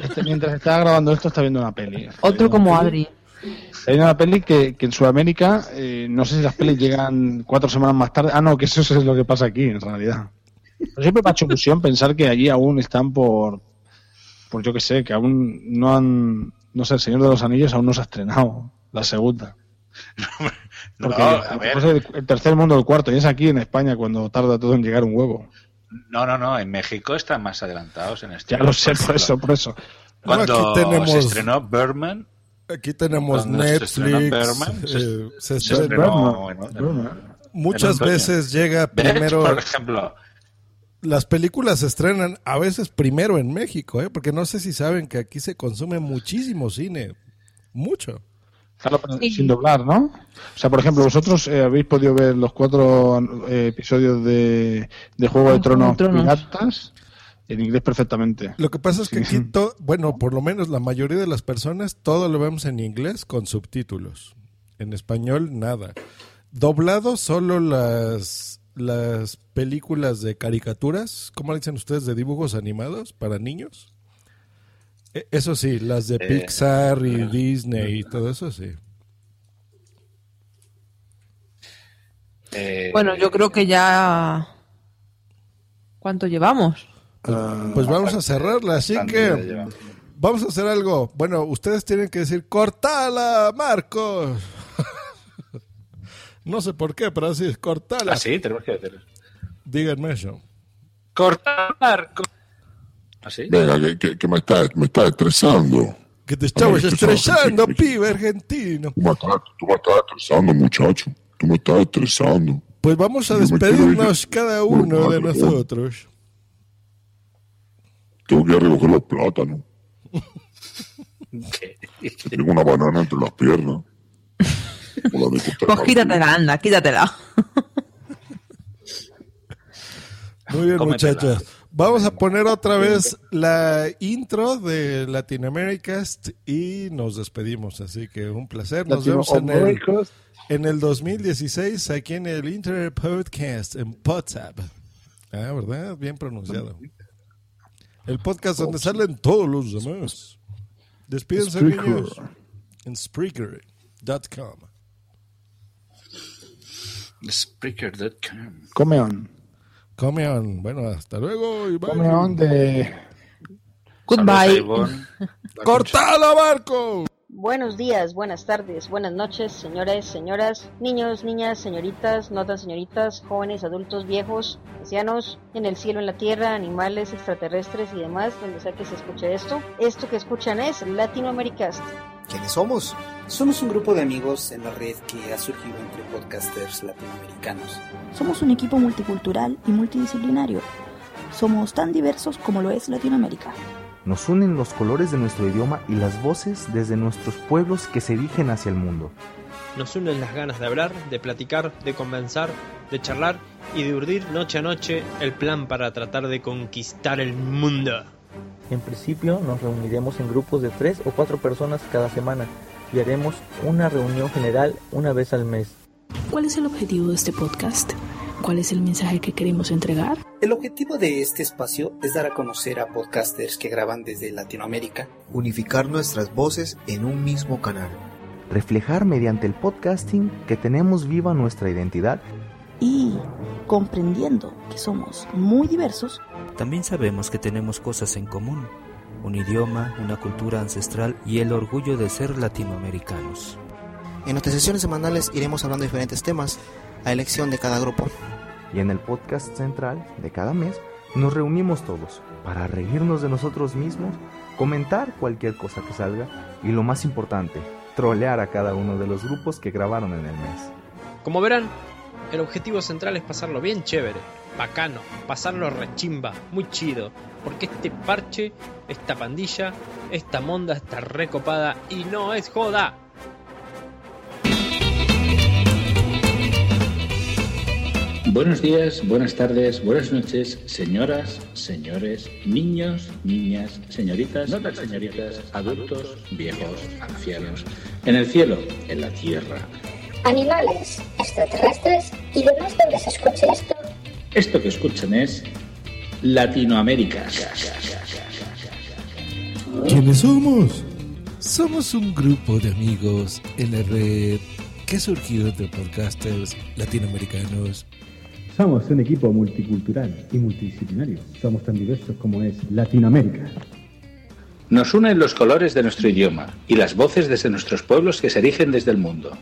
Este, mientras está grabando esto, está viendo una peli. Otro como Adri. Hay una peli que, que en Sudamérica, eh, no sé si las pelis llegan cuatro semanas más tarde. Ah, no, que eso es lo que pasa aquí, en realidad. Pero siempre me ha hecho ilusión pensar que allí aún están por, por yo que sé, que aún no han, no sé, El Señor de los Anillos aún no se ha estrenado, la segunda. No, Porque a ver. pues, el, el tercer mundo, el cuarto, y es aquí en España cuando tarda todo en llegar un huevo. No, no, no. En México están más adelantados en esto. Ya lo sé, por eso, por eso. Cuando Bueno, aquí tenemos- se estrenó Birdman, Aquí tenemos Cuando se estrenó Netflix. Se- eh, se se estrena- estrenó en- Muchas veces llega primero. por ejemplo, Las películas se estrenan a veces primero en México, ¿eh? porque no sé si saben que aquí se consume muchísimo cine. Mucho. Claro, sin doblar, ¿no? O sea, por ejemplo, vosotros eh, habéis podido ver los cuatro eh, episodios de, de Juego de Juego de Tronos Tronos. piratas. En inglés perfectamente. Lo que pasa es que Sí. aquí, to- bueno, por lo menos la mayoría de las personas, todo lo vemos en inglés con subtítulos. En español, nada. Doblado solo las, las películas de caricaturas, ¿cómo le dicen ustedes? De dibujos animados para niños. E- Eso sí, las de Eh, Pixar y Disney y todo eso sí. Eh, Bueno, yo creo que ya... ¿Cuánto llevamos? Pues vamos a cerrarla, así que vamos a hacer algo. Bueno, ustedes tienen que decir, cortala, Marcos. No sé por qué, pero así es, cortala. Ah, sí, tenemos que decirlo. Díganme eso. Cortar. co- ¿Ah? Venga, que, que, que me, está, me está estresando. Que te estabas estresando, que- pibe argentino. Tú me, estás, tú me estás estresando, muchacho. Tú me estás estresando. Pues vamos a Yo despedirnos cada uno de favor. nosotros. Tengo que ir a recoger los plátanos. Tengo una banana entre las piernas. De Pues quítatela, anda, quítatela. Muy bien, Cómetela. muchachos. Vamos a poner otra vez la intro de Latinoamericast y nos despedimos. Así que un placer. Nos vemos en el, en el 2016 aquí en el Internet Podcast en WhatsApp. Ah, ¿verdad? Bien pronunciado. El podcast donde salen todos los demás. Despídense, niños. En Spreaker.com. Spreaker.com. Come on. Come on. Bueno, hasta luego y bye. Come on de... Goodbye. ¡Cortala, Marco! Buenos días, buenas tardes, buenas noches, señores, señoras, niños, niñas, señoritas, no tan señoritas, jóvenes, adultos, viejos, ancianos, en el cielo, en la tierra, animales, extraterrestres y demás, donde sea que se escuche esto. Esto que escuchan es Latinoamericast. ¿Quiénes somos? Somos un grupo de amigos en la red que ha surgido entre podcasters latinoamericanos. Somos un equipo multicultural y multidisciplinario. Somos tan diversos como lo es Latinoamérica. Nos unen los colores de nuestro idioma y las voces desde nuestros pueblos que se dirigen hacia el mundo. Nos unen las ganas de hablar, de platicar, de conversar, de charlar y de urdir noche a noche el plan para tratar de conquistar el mundo. En principio nos reuniremos en grupos de tres o cuatro personas cada semana y haremos una reunión general una vez al mes. ¿Cuál es el objetivo de este podcast? ¿Cuál es el mensaje que queremos entregar? El objetivo de este espacio es dar a conocer a podcasters que graban desde Latinoamérica. Unificar nuestras voces en un mismo canal. Reflejar mediante el podcasting que tenemos viva nuestra identidad Y comprendiendo que somos muy diversos, También sabemos que tenemos cosas en común, un idioma, una cultura ancestral y el orgullo de ser latinoamericanos. En nuestras sesiones semanales iremos hablando de diferentes temas a elección de cada grupo. y en el podcast central de cada mes nos reunimos todos para reírnos de nosotros mismos, comentar cualquier cosa que salga y lo más importante, trolear a cada uno de los grupos que grabaron en el mes. Como verán, el objetivo central es pasarlo bien chévere, bacano, pasarlo rechimba, muy chido, porque este parche, esta pandilla, esta monda está recopada y no es joda. Buenos días, buenas tardes, buenas noches, señoras, señores, niños, niñas, señoritas, no tan señoritas, adultos, viejos, ancianos, en el cielo, en la tierra. Animales, extraterrestres y demás donde se escuche esto. Esto que escuchan es Latinoamérica. ¿Quiénes somos? Somos un grupo de amigos en la red que ha surgido entre podcasters latinoamericanos. Somos un equipo multicultural y multidisciplinario. Somos tan diversos como es Latinoamérica. Nos unen los colores de nuestro idioma y las voces desde nuestros pueblos que se erigen desde el mundo.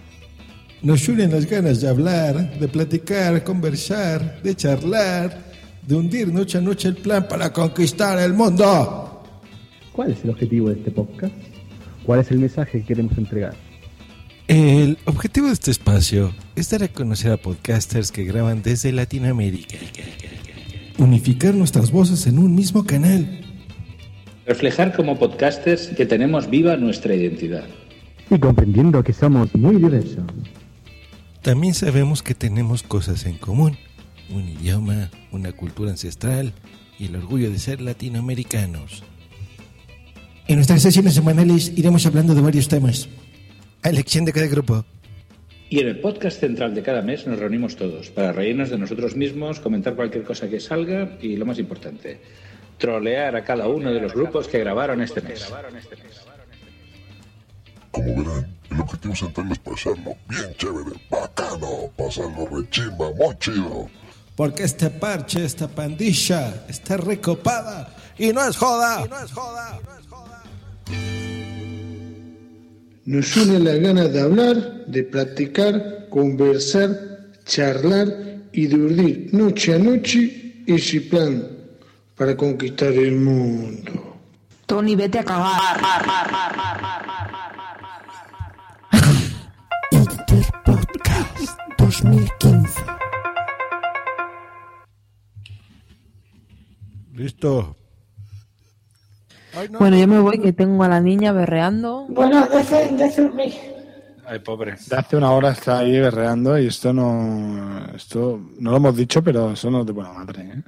Nos unen las ganas de hablar, de platicar, conversar, de charlar, de hundir noche a noche el plan para conquistar el mundo. ¿Cuál es el objetivo de este podcast? ¿Cuál es el mensaje que queremos entregar? El objetivo de este espacio es dar a conocer a podcasters que graban desde Latinoamérica. Unificar nuestras voces en un mismo canal. Reflejar como podcasters que tenemos viva nuestra identidad. Y comprendiendo que somos muy diversos. También sabemos que tenemos cosas en común. Un idioma, una cultura ancestral y el orgullo de ser latinoamericanos. En nuestras sesiones semanales iremos hablando de varios temas. A elección de cada grupo. Y en el podcast central de cada mes nos reunimos todos para reírnos de nosotros mismos, comentar cualquier cosa que salga y, lo más importante, trolear a cada uno de los grupos que grabaron este mes. Como verán, el objetivo central es pasarlo bien chévere, bacano, pasarlo rechimba, muy chido. Porque este parche, esta pandilla, está recopada y no es joda. Nos une la gana de hablar, de platicar, conversar, charlar y de urdir noche a noche ese plan para conquistar el mundo. Tony, vete a cagar. 2015. Listo. Bueno, yo me voy que tengo a la niña berreando. Bueno, de dormir. Ay, pobre. De hace una hora está ahí berreando y esto no. Esto no lo hemos dicho, pero eso no es de buena madre, ¿eh?